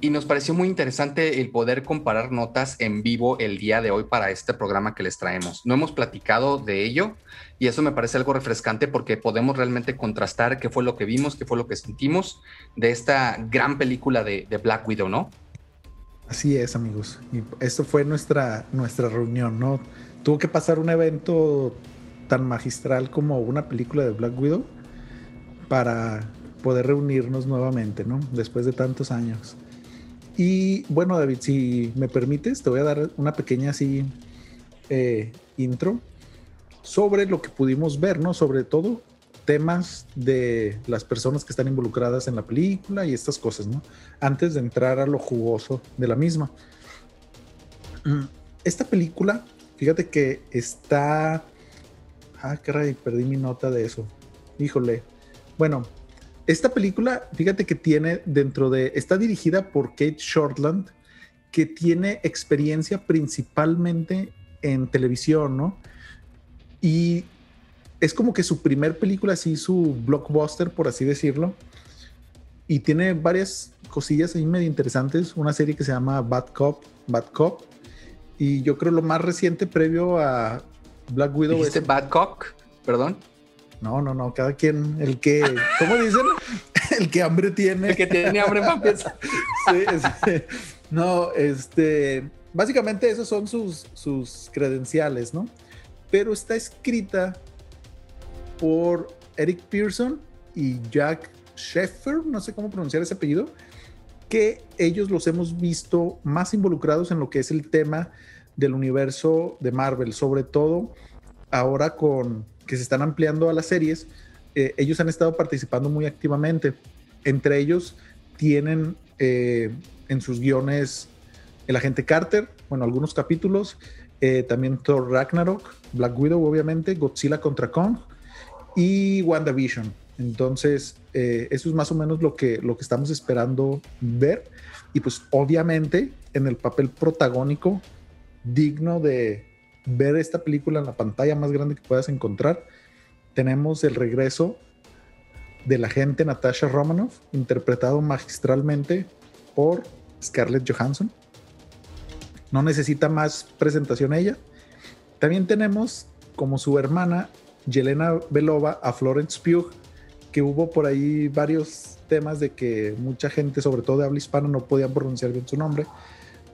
y nos pareció muy interesante el poder comparar notas en vivo el día de hoy para este programa que les traemos. No hemos platicado de ello y eso me parece algo refrescante porque podemos realmente contrastar qué fue lo que vimos, qué fue lo que sentimos de esta gran película de, Black Widow, ¿no? Así es, amigos. Y esto fue nuestra, nuestra reunión, ¿no? Tuvo que pasar un evento tan magistral como una película de Black Widow para poder reunirnos nuevamente, ¿no? Después de tantos años. Y bueno, David, si me permites, te voy a dar una pequeña así eh, intro sobre lo que pudimos ver, ¿no? Sobre todo temas de las personas que están involucradas en la película y estas cosas, ¿no? Antes de entrar a lo jugoso de la misma. Esta película, fíjate que está... Ah, caray, perdí mi nota de eso. Híjole. Bueno, esta película, fíjate que tiene dentro de, está dirigida por Kate Shortland, que tiene experiencia principalmente en televisión, ¿no? Y es como que su primer película, así su blockbuster, por así decirlo. Y tiene varias cosillas ahí medio interesantes. Una serie que se llama Bad Cop, Bad Cop. Y yo creo lo más reciente previo a Black Widow. ¿Dijiste Bad Cop? Perdón. No, no, no, cada quien, el que, ¿cómo dicen? El que hambre tiene. El que tiene hambre para pensar. sí, No, este, básicamente esos son sus, sus credenciales, ¿no? Pero está escrita por Eric Pearson y Jack Sheffer, no sé cómo pronunciar ese apellido, que ellos los hemos visto más involucrados en lo que es el tema del universo de Marvel, sobre todo ahora con que se están ampliando a las series, eh, ellos han estado participando muy activamente. Entre ellos tienen eh, en sus guiones el agente Carter, bueno, algunos capítulos, eh, también Thor Ragnarok, Black Widow, obviamente, Godzilla contra Kong y WandaVision. Entonces, eso es más o menos lo que, lo que estamos esperando ver. Y pues obviamente en el papel protagónico digno de, ver esta película en la pantalla más grande que puedas encontrar, tenemos el regreso de la gente Natasha Romanoff, interpretado magistralmente por Scarlett Johansson. No necesita más presentación ella. También tenemos como su hermana Yelena Belova a Florence Pugh, que hubo por ahí varios temas de que mucha gente, sobre todo de habla hispana, no podía pronunciar bien su nombre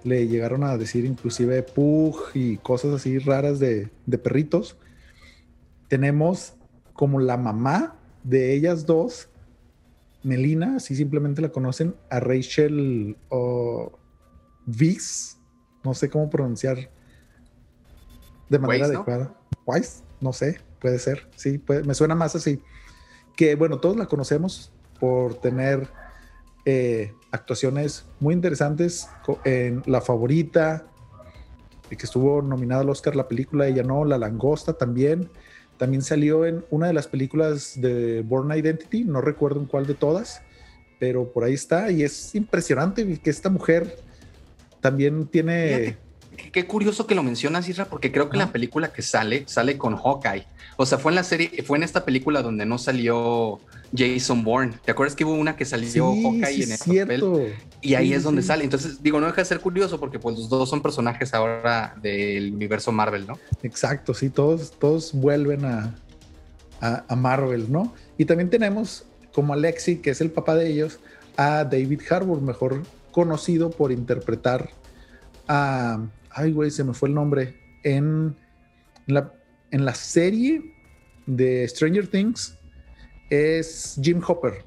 le llegaron a decir inclusive Pug y cosas así raras de, perritos. Tenemos como la mamá de ellas dos Melina, así simplemente la conocen, a Rachel o no sé cómo pronunciar de manera adecuada. Weiss, no sé, puede ser, sí, me suena más así. Que bueno, todos la conocemos por tener eh, actuaciones muy interesantes en La Favorita, que estuvo nominada al Oscar la película, ella no, La Langosta también. También salió en una de las películas de Born Identity, no recuerdo en cuál de todas, pero por ahí está y es impresionante que esta mujer también tiene... qué curioso que lo mencionas, Isra, porque creo que en la película que sale, sale con Hawkeye. O sea, fue en la serie, fue en esta película donde no salió Jason Bourne. ¿Te acuerdas que hubo una que salió Hawkeye en ese papel? Y ahí es donde sale. Entonces, digo, no deja de ser curioso porque pues los dos son personajes ahora del universo Marvel, ¿no? Exacto, sí, todos, todos vuelven a, a, Marvel, ¿no? Y también tenemos como Alexi, que es el papá de ellos, a David Harbour, mejor conocido por interpretar a... Ay, güey, se me fue el nombre. En la, en la serie de Stranger Things es Jim Hopper.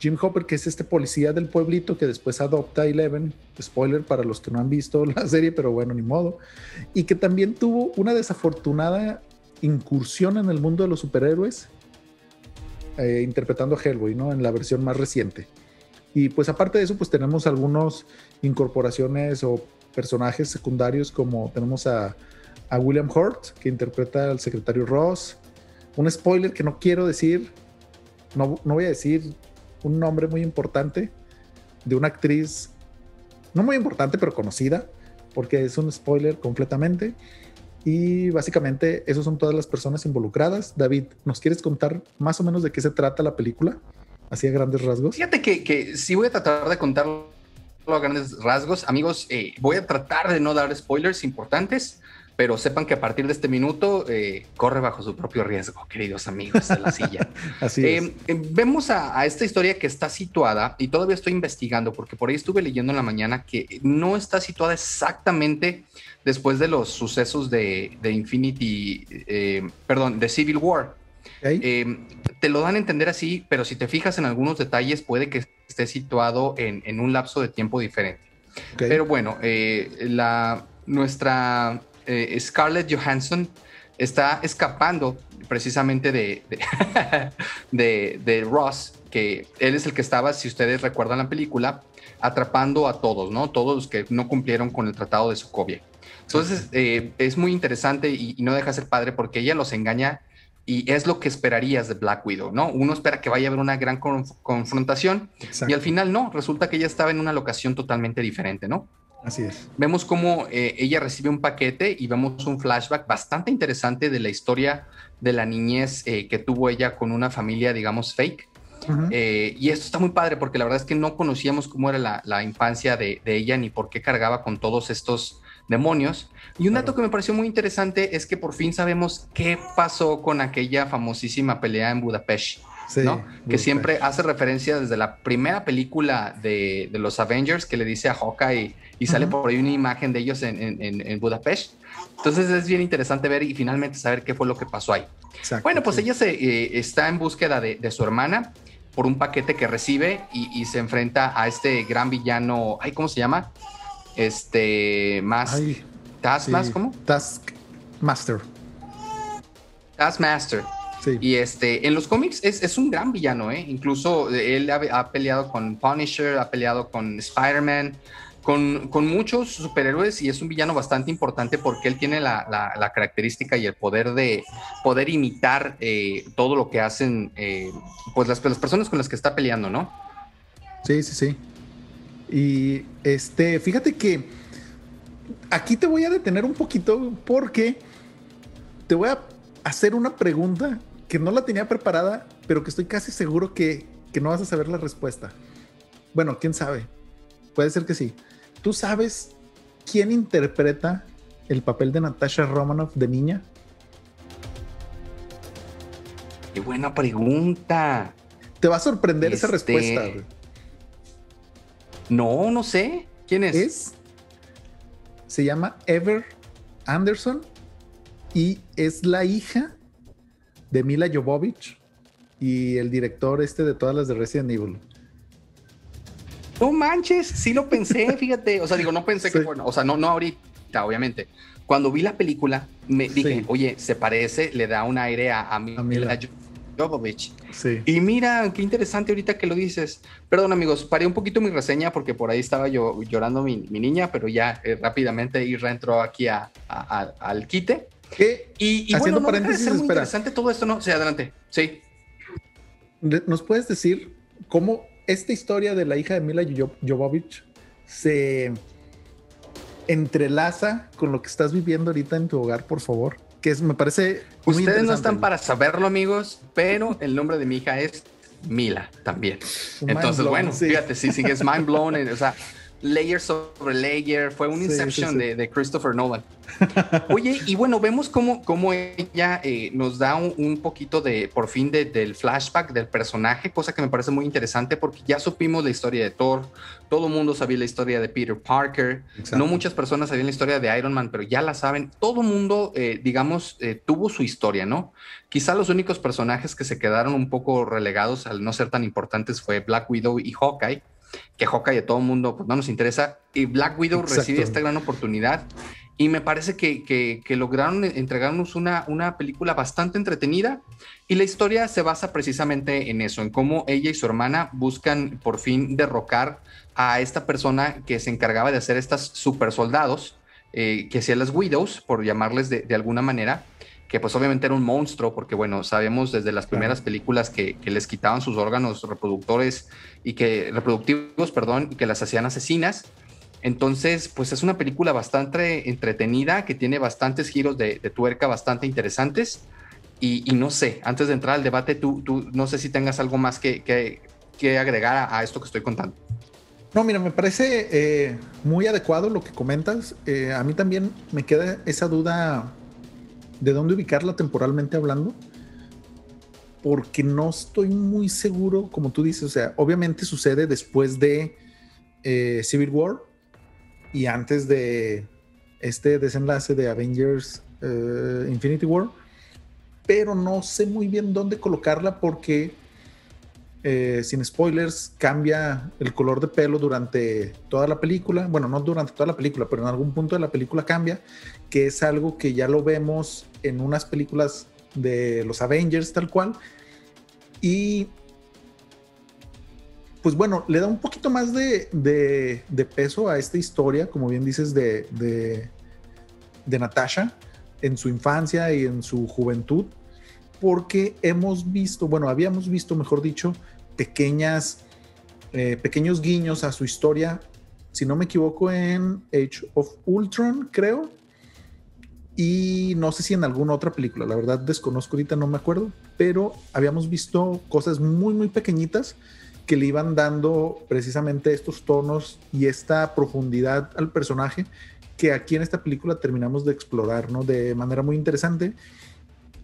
Jim Hopper, que es este policía del pueblito que después adopta a Eleven, spoiler para los que no han visto la serie, pero bueno, ni modo, y que también tuvo una desafortunada incursión en el mundo de los superhéroes, eh, interpretando a Hellboy, ¿no? En la versión más reciente. Y pues aparte de eso, pues tenemos algunas incorporaciones o personajes secundarios como tenemos a, William Hurt, que interpreta al secretario Ross. Un spoiler que no quiero decir, no, no voy a decir un nombre muy importante de una actriz, no muy importante, pero conocida, porque es un spoiler completamente. Y básicamente, esos son todas las personas involucradas. David, ¿nos quieres contar más o menos de qué se trata la película? Así a grandes rasgos. Fíjate que, que sí voy a tratar de contarlo a grandes rasgos. Amigos, eh, voy a tratar de no dar spoilers importantes pero sepan que a partir de este minuto eh, corre bajo su propio riesgo, queridos amigos de la silla. Así es. Eh, eh, vemos a, esta historia que está situada, y todavía estoy investigando, porque por ahí estuve leyendo en la mañana que no está situada exactamente después de los sucesos de, Infinity, perdón, de Civil War. Te lo dan a entender así, pero si te fijas en algunos detalles, puede que esté situado en, un lapso de tiempo diferente. Pero bueno, la, nuestra eh, Scarlett Johansson está escapando precisamente de, de, Ross, que él es el que estaba, si ustedes recuerdan la película, atrapando a todos, ¿no? Todos los que no cumplieron con el tratado de Sokovia. Entonces, eh, es muy interesante y, no deja de ser padre porque ella los engaña y es lo que esperarías de Black Widow, ¿no? Uno espera que vaya a haber una gran confrontación y al final no, resulta que ella estaba en una locación totalmente diferente, ¿no? Así es. Vemos cómo eh, ella recibe un paquete y vemos un flashback bastante interesante de la historia de la niñez eh, que tuvo ella con una familia, digamos, fake. Eh, y esto está muy padre porque la verdad es que no conocíamos cómo era la, infancia de, ella ni por qué cargaba con todos estos demonios. Y un dato que me pareció muy interesante es que por fin sabemos qué pasó con aquella famosísima pelea en Budapest. Que siempre hace referencia desde la primera película de, los Avengers que le dice a Hawkeye y sale por ahí una imagen de ellos en, Budapest. Entonces es bien interesante ver y finalmente saber qué fue lo que pasó ahí. bueno, pues ella se, eh, está en búsqueda de, su hermana por un paquete que recibe y, se enfrenta a este gran villano, ay, ¿cómo se llama? Este, más... Taskmaster, ¿cómo? Taskmaster. Taskmaster. Y este, en los cómics es, un gran villano, ¿eh? Incluso él ha, peleado con Punisher, ha peleado con Spider-Man, con, muchos superhéroes y es un villano bastante importante porque él tiene la, característica y el poder de poder imitar eh, todo lo que hacen eh, pues las, personas con las que está peleando, ¿no? Sí, sí, sí. Y este, fíjate que aquí te voy a detener un poquito porque te voy a hacer una pregunta que no la tenía preparada, pero que estoy casi seguro que, que no vas a saber la respuesta. Bueno, quién sabe. Puede ser que sí. ¿Tú sabes quién interpreta el papel de Natasha Romanoff de niña? Qué buena pregunta. Te va a sorprender esa este, respuesta. No, no sé. ¿Quién es? Es. Se llama Ever Anderson y es la hija de Mila Jovovich y el director este de todas las de Resident Evil. No manches, sí lo pensé, fíjate. O sea, digo, no pensé que bueno, o sea, no, no ahorita, obviamente. Cuando vi la película, me dije, oye, se parece, le da un aire a, a, a Jovovich. Sí. Y mira, qué interesante ahorita que lo dices. Perdón, amigos, paré un poquito mi reseña porque por ahí estaba yo llorando mi, niña, pero ya eh, rápidamente Irra entró aquí a, al quite. ¿Qué? Y, bueno, no paréntesis, muy interesante todo esto, ¿no? Sí, adelante. Sí. ¿Nos puedes decir cómo esta historia de la hija de Mila Jovovich se entrelaza con lo que estás viviendo ahorita en tu hogar, por favor? Que es, me parece. Ustedes no están para saberlo, amigos, pero el nombre de mi hija es Mila también. Entonces, bueno, fíjate, sí, sí, es mind blown. o sea, layer sobre layer. Fue un Inception De, Christopher Nolan. Oye, y bueno, vemos cómo, cómo ella eh, nos da un, poquito de, por fin, del flashback del personaje, cosa que me parece muy interesante porque ya supimos la historia de Thor, todo el mundo sabía la historia de Peter Parker, no muchas personas sabían la historia de Iron Man, pero ya la saben, todo el mundo, eh, digamos, eh, tuvo su historia, ¿no? Quizá los únicos personajes que se quedaron un poco relegados al no ser tan importantes fue Black Widow y Hawkeye que Hawkeye a todo el mundo pues, no nos interesa. Y Black Widow recibe esta gran oportunidad. Y me parece que, que, lograron entregarnos una, una película bastante entretenida. Y la historia se basa precisamente en eso, en cómo ella y su hermana buscan por fin derrocar a esta persona que se encargaba de hacer estas super soldados, eh, que hacían las Widows, por llamarles de, de alguna manera que pues obviamente era un monstruo, porque bueno, sabemos desde las primeras películas que, les quitaban sus órganos reproductores y que reproductivos, perdón, y que las hacían asesinas. Entonces, pues es una película bastante entretenida, que tiene bastantes giros de, tuerca bastante interesantes. Y, no sé, antes de entrar al debate, tú, tú no sé si tengas algo más que, que, agregar a, esto que estoy contando. No, mira, me parece eh, muy adecuado lo que comentas. Eh, a mí también me queda esa duda de dónde ubicarla temporalmente hablando, porque no estoy muy seguro, como tú dices, o sea, obviamente sucede después de eh, Civil War y antes de este desenlace de Avengers eh, Infinity War, pero no sé muy bien dónde colocarla porque, eh, sin spoilers, cambia el color de pelo durante toda la película. Bueno, no durante toda la película, pero en algún punto de la película cambia, que es algo que ya lo vemos en unas películas de los Avengers tal cual. Y pues bueno, le da un poquito más de, peso a esta historia, como bien dices, de, Natasha en su infancia y en su juventud, porque hemos visto, bueno, habíamos visto, mejor dicho, pequeñas, eh, pequeños guiños a su historia, si no me equivoco, en Age of Ultron, creo, y no sé si en alguna otra película, la verdad desconozco ahorita, no me acuerdo, pero habíamos visto cosas muy, muy pequeñitas que le iban dando precisamente estos tonos y esta profundidad al personaje que aquí en esta película terminamos de explorar, ¿no? De manera muy interesante.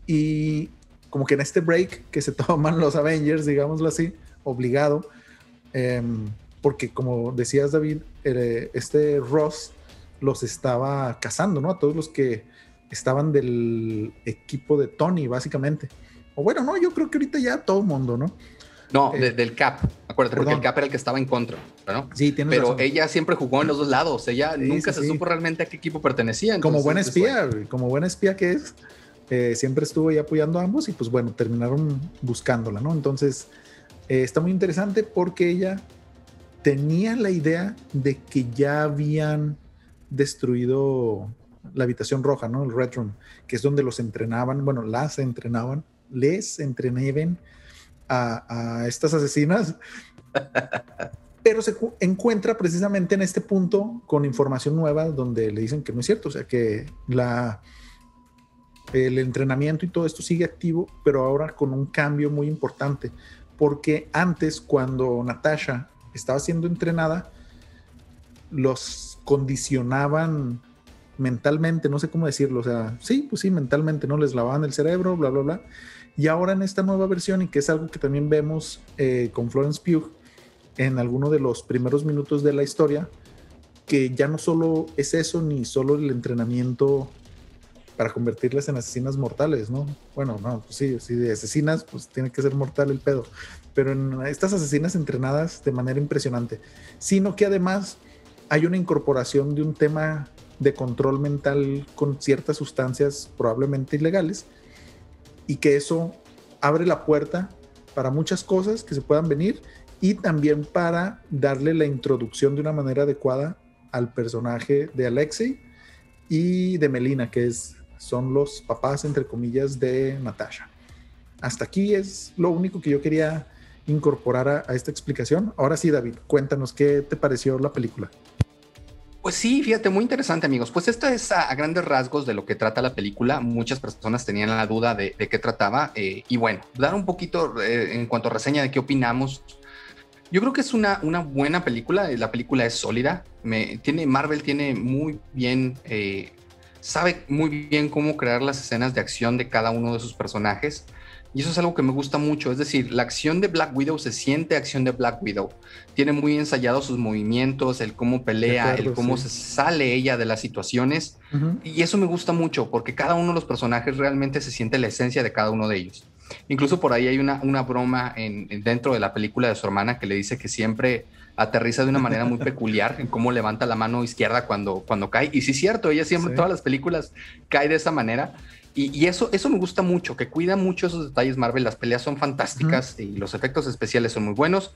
Y como que en este break que se toman los Avengers, digámoslo así, obligado, em, porque como decías David, eh, este Ross los estaba cazando, ¿no? A todos los que estaban del equipo de Tony, básicamente. O bueno, no, yo creo que ahorita ya todo el mundo, ¿no? No, eh, del Cap, acuérdate, porque el Cap era el que estaba en contra, ¿no? Sí, tiene Pero ella siempre jugó en los dos lados, ella nunca se supo realmente a qué equipo pertenecía. como buena espía, como buena espía que es, eh, siempre estuvo ahí apoyando a ambos y pues bueno, terminaron buscándola, ¿no? Entonces, eh, está muy interesante porque ella tenía la idea de que ya habían destruido la habitación roja, ¿no? El Red Room, que es donde los entrenaban, bueno, las entrenaban, les entrenaban a, a estas asesinas. Pero se encuentra precisamente en este punto con información nueva donde le dicen que no es cierto, o sea que la, el entrenamiento y todo esto sigue activo, pero ahora con un cambio muy importante, porque antes cuando Natasha estaba siendo entrenada, los condicionaban mentalmente, no sé cómo decirlo, o sea, sí, pues sí, mentalmente, ¿no? Les lavaban el cerebro, bla, bla, bla. Y ahora en esta nueva versión, y que es algo que también vemos eh, con Florence Pugh en alguno de los primeros minutos de la historia, que ya no solo es eso, ni solo el entrenamiento para convertirlas en asesinas mortales, ¿no? Bueno, no, pues sí, si de asesinas, pues tiene que ser mortal el pedo. Pero en estas asesinas entrenadas de manera impresionante, sino que además hay una incorporación de un tema de control mental con ciertas sustancias probablemente ilegales y que eso abre la puerta para muchas cosas que se puedan venir y también para darle la introducción de una manera adecuada al personaje de Alexei y de Melina, que es, son los papás, entre comillas, de Natasha. Hasta aquí es lo único que yo quería incorporar a, a esta explicación. Ahora sí, David, cuéntanos qué te pareció la película. Pues sí, fíjate, muy interesante, amigos. Pues esto es a, grandes rasgos de lo que trata la película. Muchas personas tenían la duda de, qué trataba. Eh, y bueno, dar un poquito eh, en cuanto a reseña de qué opinamos. Yo creo que es una, buena película. La película es sólida. Tiene, Marvel tiene muy bien, eh, sabe muy bien cómo crear las escenas de acción de cada uno de sus personajes. Y eso es algo que me gusta mucho. Es decir, la acción de Black Widow se siente acción de Black Widow. Tiene muy ensayados sus movimientos, el cómo pelea, el cómo se sale ella de las situaciones. Y eso me gusta mucho porque cada uno de los personajes realmente se siente la esencia de cada uno de ellos. Incluso por ahí hay una, una broma en, dentro de la película de su hermana que le dice que siempre aterriza de una manera muy peculiar en cómo levanta la mano izquierda cuando, cuando cae. Y sí es cierto, ella siempre, en todas las películas, cae de esa manera. Y, eso, eso me gusta mucho, que cuida mucho esos detalles Marvel. Las peleas son fantásticas y los efectos especiales son muy buenos.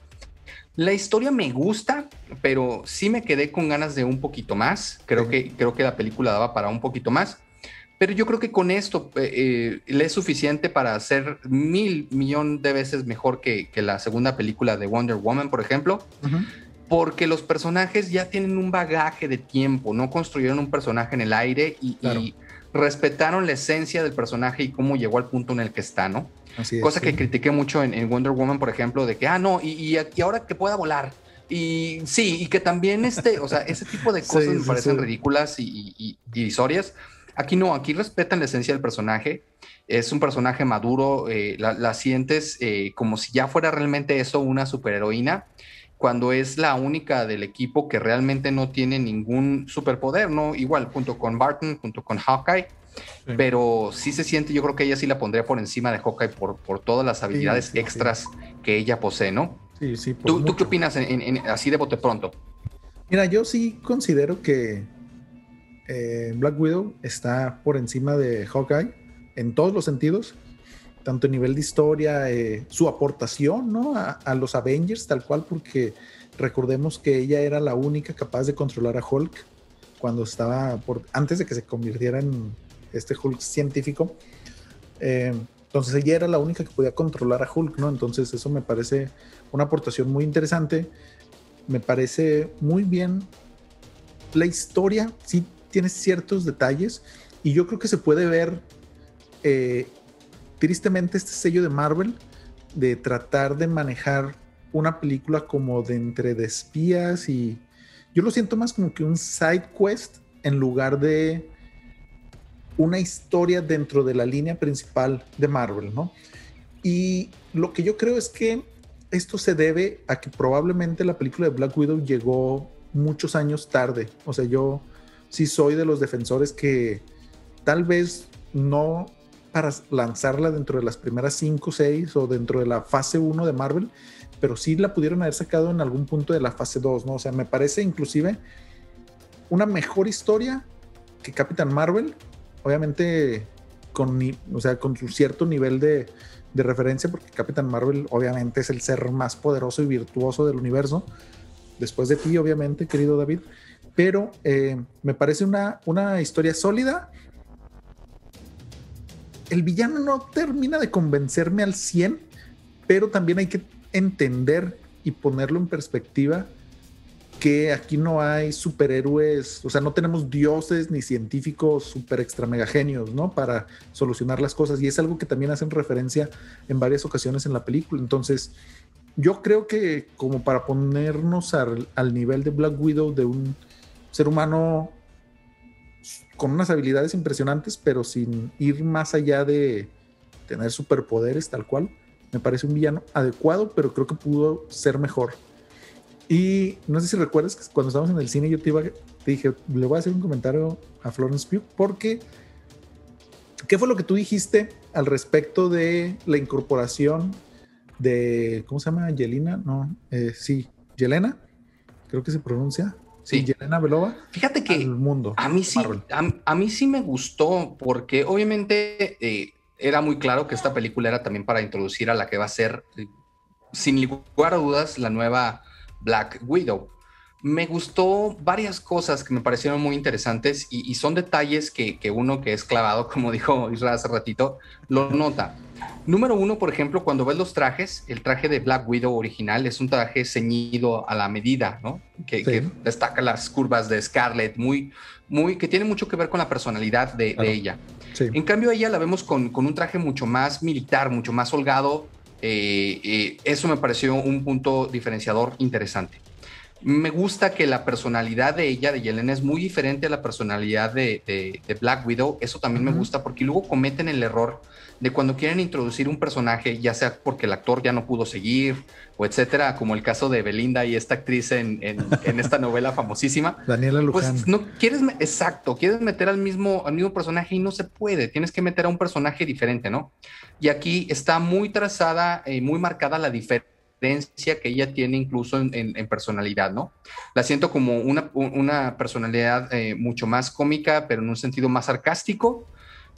La historia me gusta, pero sí me quedé con ganas de un poquito más. Creo, que, creo que la película daba para un poquito más. Pero yo creo que con esto eh, eh, le es suficiente para hacer mil millón de veces mejor que, la segunda película de Wonder Woman, por ejemplo. Porque los personajes ya tienen un bagaje de tiempo, no construyeron un personaje en el aire y, y respetaron la esencia del personaje y cómo llegó al punto en el que está, ¿no? Así Cosa que critiqué mucho en, Wonder Woman, por ejemplo, de que, ah, no, y, y, ahora que pueda volar. Y sí, y que también este, o sea, ese tipo de cosas me parecen ridículas y, y, divisorias. Aquí no, aquí respetan la esencia del personaje. Es un personaje maduro, eh, la, sientes eh, como si ya fuera realmente eso, una superheroína cuando es la única del equipo que realmente no tiene ningún superpoder, ¿no? Igual, junto con Barton, junto con Hawkeye, pero sí se siente, yo creo que ella sí la pondría por encima de Hawkeye por, por todas las habilidades extras que ella posee, ¿no? Sí, sí. ¿Tú, ¿Tú, qué opinas en, así de bote pronto? Mira, yo sí considero que eh, Black Widow está por encima de Hawkeye en todos los sentidos tanto a nivel de historia, eh, su aportación ¿no? a, los Avengers, tal cual, porque recordemos que ella era la única capaz de controlar a Hulk cuando estaba, por, antes de que se convirtiera en este Hulk científico. Eh, entonces ella era la única que podía controlar a Hulk, ¿no? Entonces eso me parece una aportación muy interesante. Me parece muy bien la historia, sí tiene ciertos detalles y yo creo que se puede ver eh, tristemente este sello de Marvel de tratar de manejar una película como de entre de espías y yo lo siento más como que un side quest en lugar de una historia dentro de la línea principal de Marvel, ¿no? Y lo que yo creo es que esto se debe a que probablemente la película de Black Widow llegó muchos años tarde. O sea, yo sí soy de los defensores que tal vez no para lanzarla dentro de las primeras 5 o 6 o dentro de la fase 1 de Marvel, pero sí la pudieron haber sacado en algún punto de la fase 2, ¿no? O sea, me parece inclusive una mejor historia que Capitán Marvel, obviamente con, o sea, con su cierto nivel de, de referencia, porque Capitán Marvel obviamente es el ser más poderoso y virtuoso del universo, después de ti, obviamente, querido David, pero eh, me parece una, una historia sólida el villano no termina de convencerme al 100, pero también hay que entender y ponerlo en perspectiva que aquí no hay superhéroes, o sea, no tenemos dioses ni científicos super extra mega genios, ¿no? Para solucionar las cosas. Y es algo que también hacen referencia en varias ocasiones en la película. Entonces, yo creo que como para ponernos al, al nivel de Black Widow, de un ser humano con unas habilidades impresionantes, pero sin ir más allá de tener superpoderes tal cual. Me parece un villano adecuado, pero creo que pudo ser mejor. Y no sé si recuerdas que cuando estábamos en el cine yo te, iba, te dije, le voy a hacer un comentario a Florence Pugh porque ¿Qué fue lo que tú dijiste al respecto de la incorporación de, ¿cómo se llama? Yelena, no, eh, sí, Yelena, creo que se pronuncia. Sí, Yelena Belova. Fíjate que mundo, a mí sí, a, mí sí me gustó porque obviamente eh, era muy claro que esta película era también para introducir a la que va a ser, eh, sin lugar a dudas, la nueva Black Widow. Me gustó varias cosas que me parecieron muy interesantes y, son detalles que, que, uno que es clavado, como dijo Israel hace ratito, lo nota. Número uno, por ejemplo, cuando ves los trajes, el traje de Black Widow original es un traje ceñido a la medida, ¿no? Que, destaca las curvas de Scarlett, muy, muy, que tiene mucho que ver con la personalidad de, ella. En cambio, ella la vemos con, con, un traje mucho más militar, mucho más holgado. Eh, eh, eso me pareció un punto diferenciador interesante. Me gusta que la personalidad de ella, de Yelena, es muy diferente a la personalidad de, de, Black Widow. Eso también me gusta porque luego cometen el error de cuando quieren introducir un personaje, ya sea porque el actor ya no pudo seguir o etcétera, como el caso de Belinda y esta actriz en, en, esta novela famosísima. Daniela Luján. Pues no quieres, exacto, quieres meter al mismo, al mismo personaje y no se puede, tienes que meter a un personaje diferente, ¿no? Y aquí está muy trazada, y eh, muy marcada la diferencia que ella tiene incluso en, personalidad, ¿no? La siento como una, una personalidad eh, mucho más cómica, pero en un sentido más sarcástico,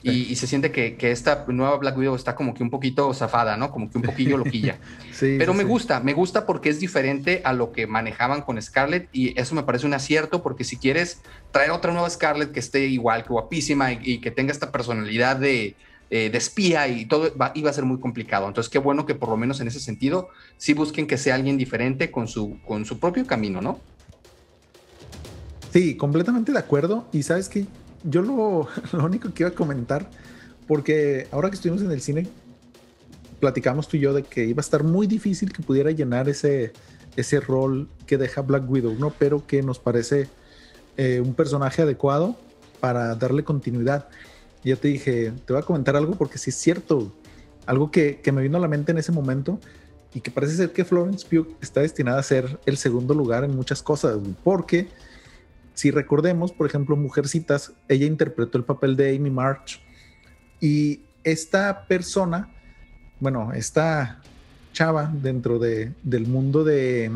y, se siente que, que, esta nueva Black Widow está como que un poquito zafada, ¿no? Como que un poquillo loquilla. sí, Pero me gusta, me gusta porque es diferente a lo que manejaban con Scarlett y eso me parece un acierto porque si quieres traer otra nueva Scarlett que esté igual, que guapísima y, que tenga esta personalidad de, eh, de espía y todo iba a ser muy complicado. Entonces, qué bueno que por lo menos en ese sentido sí busquen que sea alguien diferente con su, con su propio camino, ¿no? Sí, completamente de acuerdo. Y sabes que yo lo, único que iba a comentar, porque ahora que estuvimos en el cine, platicamos tú y yo de que iba a estar muy difícil que pudiera llenar ese, ese rol que deja Black Widow, ¿no? Pero que nos parece eh, un personaje adecuado para darle continuidad. Y yo te dije, te voy a comentar algo porque sí es cierto, algo que, que me vino a la mente en ese momento y que parece ser que Florence Pugh está destinada a ser el segundo lugar en muchas cosas, porque si recordemos, por ejemplo, Mujercitas, ella interpretó el papel de Amy March y esta persona, bueno, esta chava dentro de, del mundo de,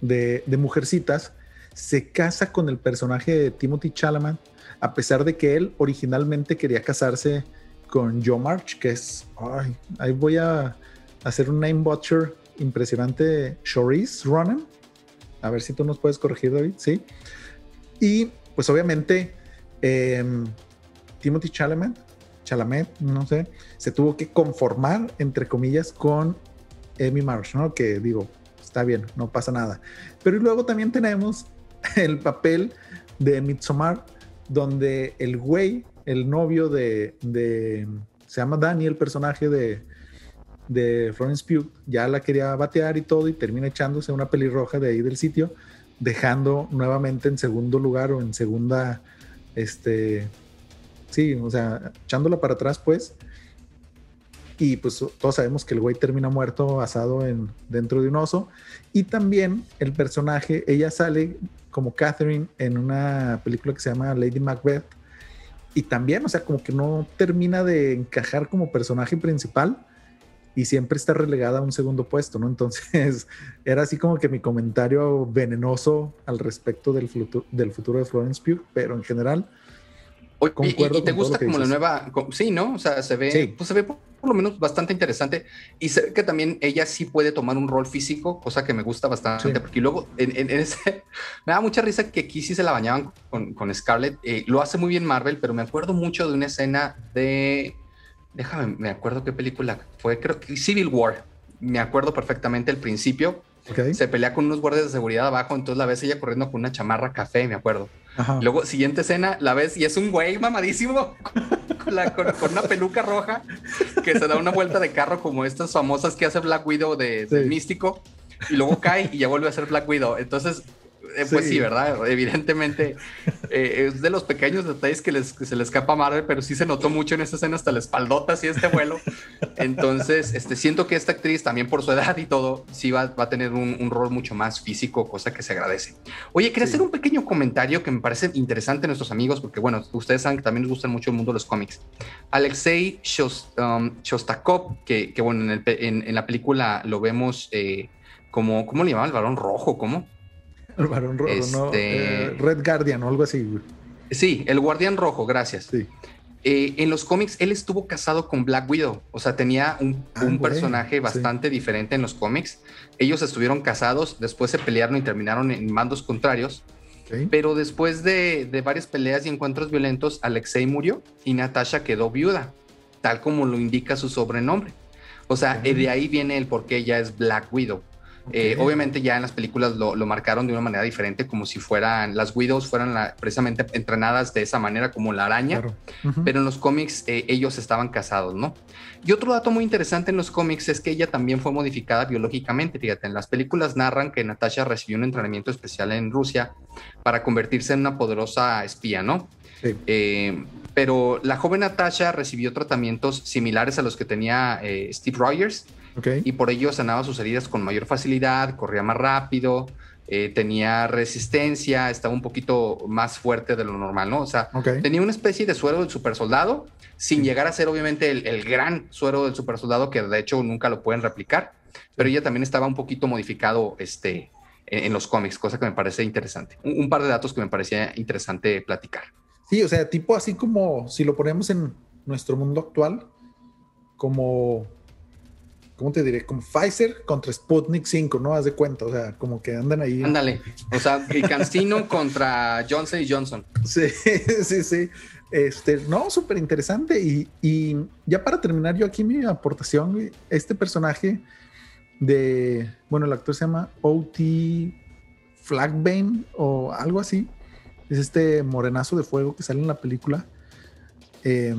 de, Mujercitas, se casa con el personaje de Timothy Chalamet, a pesar de que él originalmente quería casarse con Joe March, que es, ay, ahí voy a hacer un name butcher impresionante, Shorice Ronan. A ver si tú nos puedes corregir, David, sí. Y pues obviamente em, Timothy Chalamet, Chalamet, no sé, se tuvo que conformar, entre comillas, con Amy Marsh, ¿no? Que digo, está bien, no pasa nada. Pero luego también tenemos el papel de Midsommar, donde el güey, el novio de, de se llama Danny, el personaje de, de Florence Pugh, ya la quería batear y todo y termina echándose una pelirroja de ahí del sitio dejando nuevamente en segundo lugar o en segunda, este, sí, o sea, echándola para atrás, pues. Y pues todos sabemos que el güey termina muerto asado en, dentro de un oso. Y también el personaje, ella sale como Catherine en una película que se llama Lady Macbeth. Y también, o sea, como que no termina de encajar como personaje principal y siempre está relegada a un segundo puesto, ¿no? Entonces, era así como que mi comentario venenoso al respecto del, futuro, del futuro de Florence Pugh, pero en general... concuerdo y, te gusta como la nueva, sí, ¿no? O sea, se ve, pues se ve por, lo menos bastante interesante y se ve que también ella sí puede tomar un rol físico, cosa que me gusta bastante, porque luego en, ese, me da mucha risa que aquí sí se la bañaban con, con Scarlett, eh, lo hace muy bien Marvel, pero me acuerdo mucho de una escena de déjame, me acuerdo qué película fue, creo que Civil War. Me acuerdo perfectamente el principio. Se pelea con unos guardias de seguridad abajo, entonces la ves ella corriendo con una chamarra café, me acuerdo. Luego, siguiente escena, la ves y es un güey mamadísimo con, una peluca roja que se da una vuelta de carro como estas famosas que hace Black Widow de, místico y luego cae y ya vuelve a ser Black Widow. Entonces, eh, pues sí. ¿verdad? Evidentemente eh, es de los pequeños detalles que, les, se le escapa a Marvel, pero sí se notó mucho en esta escena hasta la espaldota, y este vuelo. Entonces, este, siento que esta actriz, también por su edad y todo, sí va, va a tener un, un, rol mucho más físico, cosa que se agradece. Oye, quería hacer un pequeño comentario que me parece interesante a nuestros amigos, porque bueno, ustedes saben que también les gusta mucho el mundo de los cómics. Alexei um, Shostakov, que, que bueno, en, el, en, en, la película lo vemos eh, como, ¿cómo le llamaban? El varón rojo, ¿cómo? El varón rojo, este... ¿no? Eh, Red Guardian o algo así. Sí, el guardián rojo, gracias. Sí. Eh, en los cómics él estuvo casado con Black Widow, o sea, tenía un, ah, un personaje bastante sí. diferente en los cómics. Ellos estuvieron casados, después se pelearon y terminaron en mandos contrarios. Okay. Pero después de, de, varias peleas y encuentros violentos, Alexei murió y Natasha quedó viuda, tal como lo indica su sobrenombre. O sea, okay. de ahí viene el por qué ella es Black Widow. Okay. Eh, obviamente ya en las películas lo, lo, marcaron de una manera diferente, como si fueran las Widows fueran la, precisamente entrenadas de esa manera como la araña, claro. uh -huh. pero en los cómics eh, ellos estaban casados, ¿no? Y otro dato muy interesante en los cómics es que ella también fue modificada biológicamente, fíjate, en las películas narran que Natasha recibió un entrenamiento especial en Rusia para convertirse en una poderosa espía, ¿no? Sí. Eh, pero la joven Natasha recibió tratamientos similares a los que tenía Steve Rogers, Okay. Y por ello sanaba sus heridas con mayor facilidad, corría más rápido, eh, tenía resistencia, estaba un poquito más fuerte de lo normal, ¿no? O sea, okay. tenía una especie de suero del super soldado, sin llegar a ser obviamente el, el, gran suero del super soldado, que de hecho nunca lo pueden replicar, pero ella también estaba un poquito modificado este, en, en los cómics, cosa que me parece interesante. Un, un, par de datos que me parecía interesante platicar. Sí, o sea, tipo así como si lo ponemos en nuestro mundo actual, como ¿cómo te diré? Como Pfizer contra Sputnik 5, ¿no? Haz de cuenta, o sea, como que andan ahí. Ándale, o sea, Cancino contra Johnson y Johnson. Sí, sí, sí. Este, no, súper interesante. Y, y, ya para terminar, yo aquí mi aportación, este personaje de, bueno, el actor se llama O.T. Flagbane o algo así. Es este morenazo de fuego que sale en la película. Eh,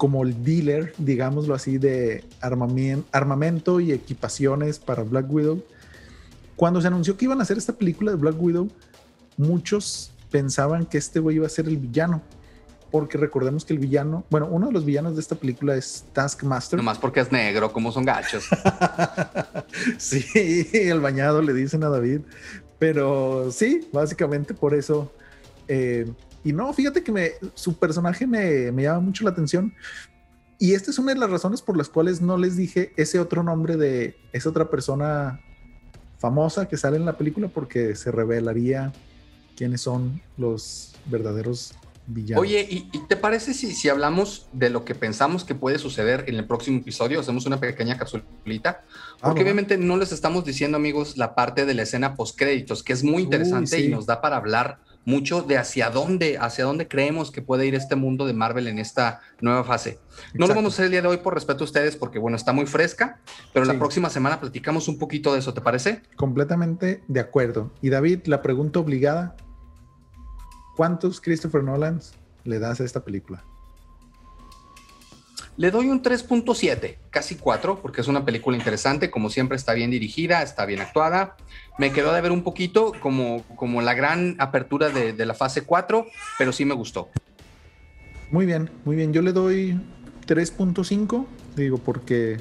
como el dealer, digámoslo así, de armamento y equipaciones para Black Widow. Cuando se anunció que iban a hacer esta película de Black Widow, muchos pensaban que este güey iba a ser el villano. Porque recordemos que el villano, bueno, uno de los villanos de esta película es Taskmaster. Nomás porque es negro, como son gachos. sí, el bañado le dicen a David. Pero sí, básicamente por eso eh, y no, fíjate que me, su personaje me, me, llama mucho la atención. Y esta es una de las razones por las cuales no les dije ese otro nombre de esa otra persona famosa que sale en la película porque se revelaría quiénes son los verdaderos villanos. Oye, ¿y, y te parece si, si, hablamos de lo que pensamos que puede suceder en el próximo episodio? Hacemos una pequeña capsulita. Porque ah, obviamente no les estamos diciendo, amigos, la parte de la escena post créditos, que es muy interesante Uy, sí. y nos da para hablar mucho de hacia dónde, hacia dónde creemos que puede ir este mundo de Marvel en esta nueva fase. Exacto. No lo vamos a hacer el día de hoy por respeto a ustedes, porque bueno, está muy fresca, pero sí. la próxima semana platicamos un poquito de eso, ¿te parece? Completamente de acuerdo. Y David, la pregunta obligada, ¿cuántos Christopher Nolan le das a esta película? Le doy un 3.7, casi 4, porque es una película interesante, como siempre está bien dirigida, está bien actuada. Me quedó de ver un poquito como, como la gran apertura de, la fase 4, pero sí me gustó. Muy bien, muy bien. Yo le doy 3.5, digo, porque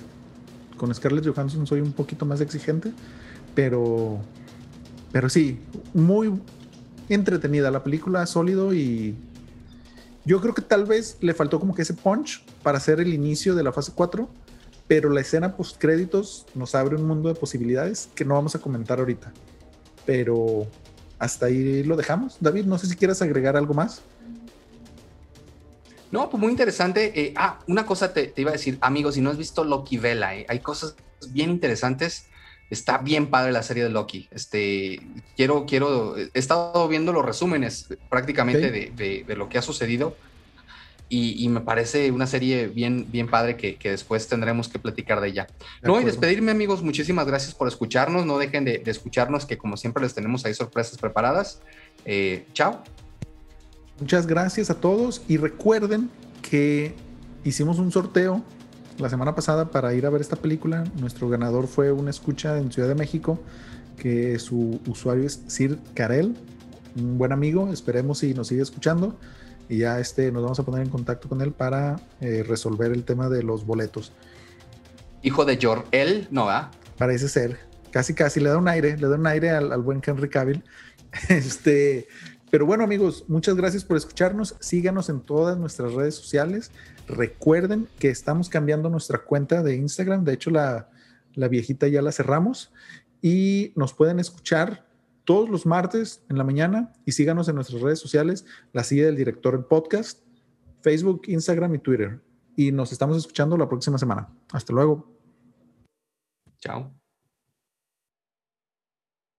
con Scarlett Johansson soy un poquito más exigente, pero, pero sí, muy entretenida la película, sólido y yo creo que tal vez le faltó como que ese punch para hacer el inicio de la fase 4, pero la escena post créditos nos abre un mundo de posibilidades que no vamos a comentar ahorita. Pero hasta ahí lo dejamos. David, no sé si quieras agregar algo más. No, pues muy interesante. Eh, ah, una cosa te, te, iba a decir, amigos, si no has visto Loki Vela, eh, hay cosas bien interesantes. Está bien padre la serie de Loki. Este, quiero, quiero, he estado viendo los resúmenes prácticamente okay. de, de, de, lo que ha sucedido y, y, me parece una serie bien, bien padre que, que después tendremos que platicar de ella. De no, y despedirme amigos, muchísimas gracias por escucharnos. No dejen de, de escucharnos que como siempre les tenemos ahí sorpresas preparadas. Eh, chao. Muchas gracias a todos y recuerden que hicimos un sorteo la semana pasada para ir a ver esta película. Nuestro ganador fue una escucha en Ciudad de México que su usuario es Sir Karel, un buen amigo, esperemos si nos sigue escuchando y ya este, nos vamos a poner en contacto con él para eh, resolver el tema de los boletos. Hijo de Jor-El, ¿no va? Parece ser, casi casi le da un aire, le da un aire al, al buen Henry Cavill. Este, pero bueno amigos, muchas gracias por escucharnos, síganos en todas nuestras redes sociales, recuerden que estamos cambiando nuestra cuenta de Instagram, de hecho la, la viejita ya la cerramos y nos pueden escuchar todos los martes en la mañana y síganos en nuestras redes sociales, la silla del director en podcast, Facebook, Instagram y Twitter. Y nos estamos escuchando la próxima semana. Hasta luego. Chao.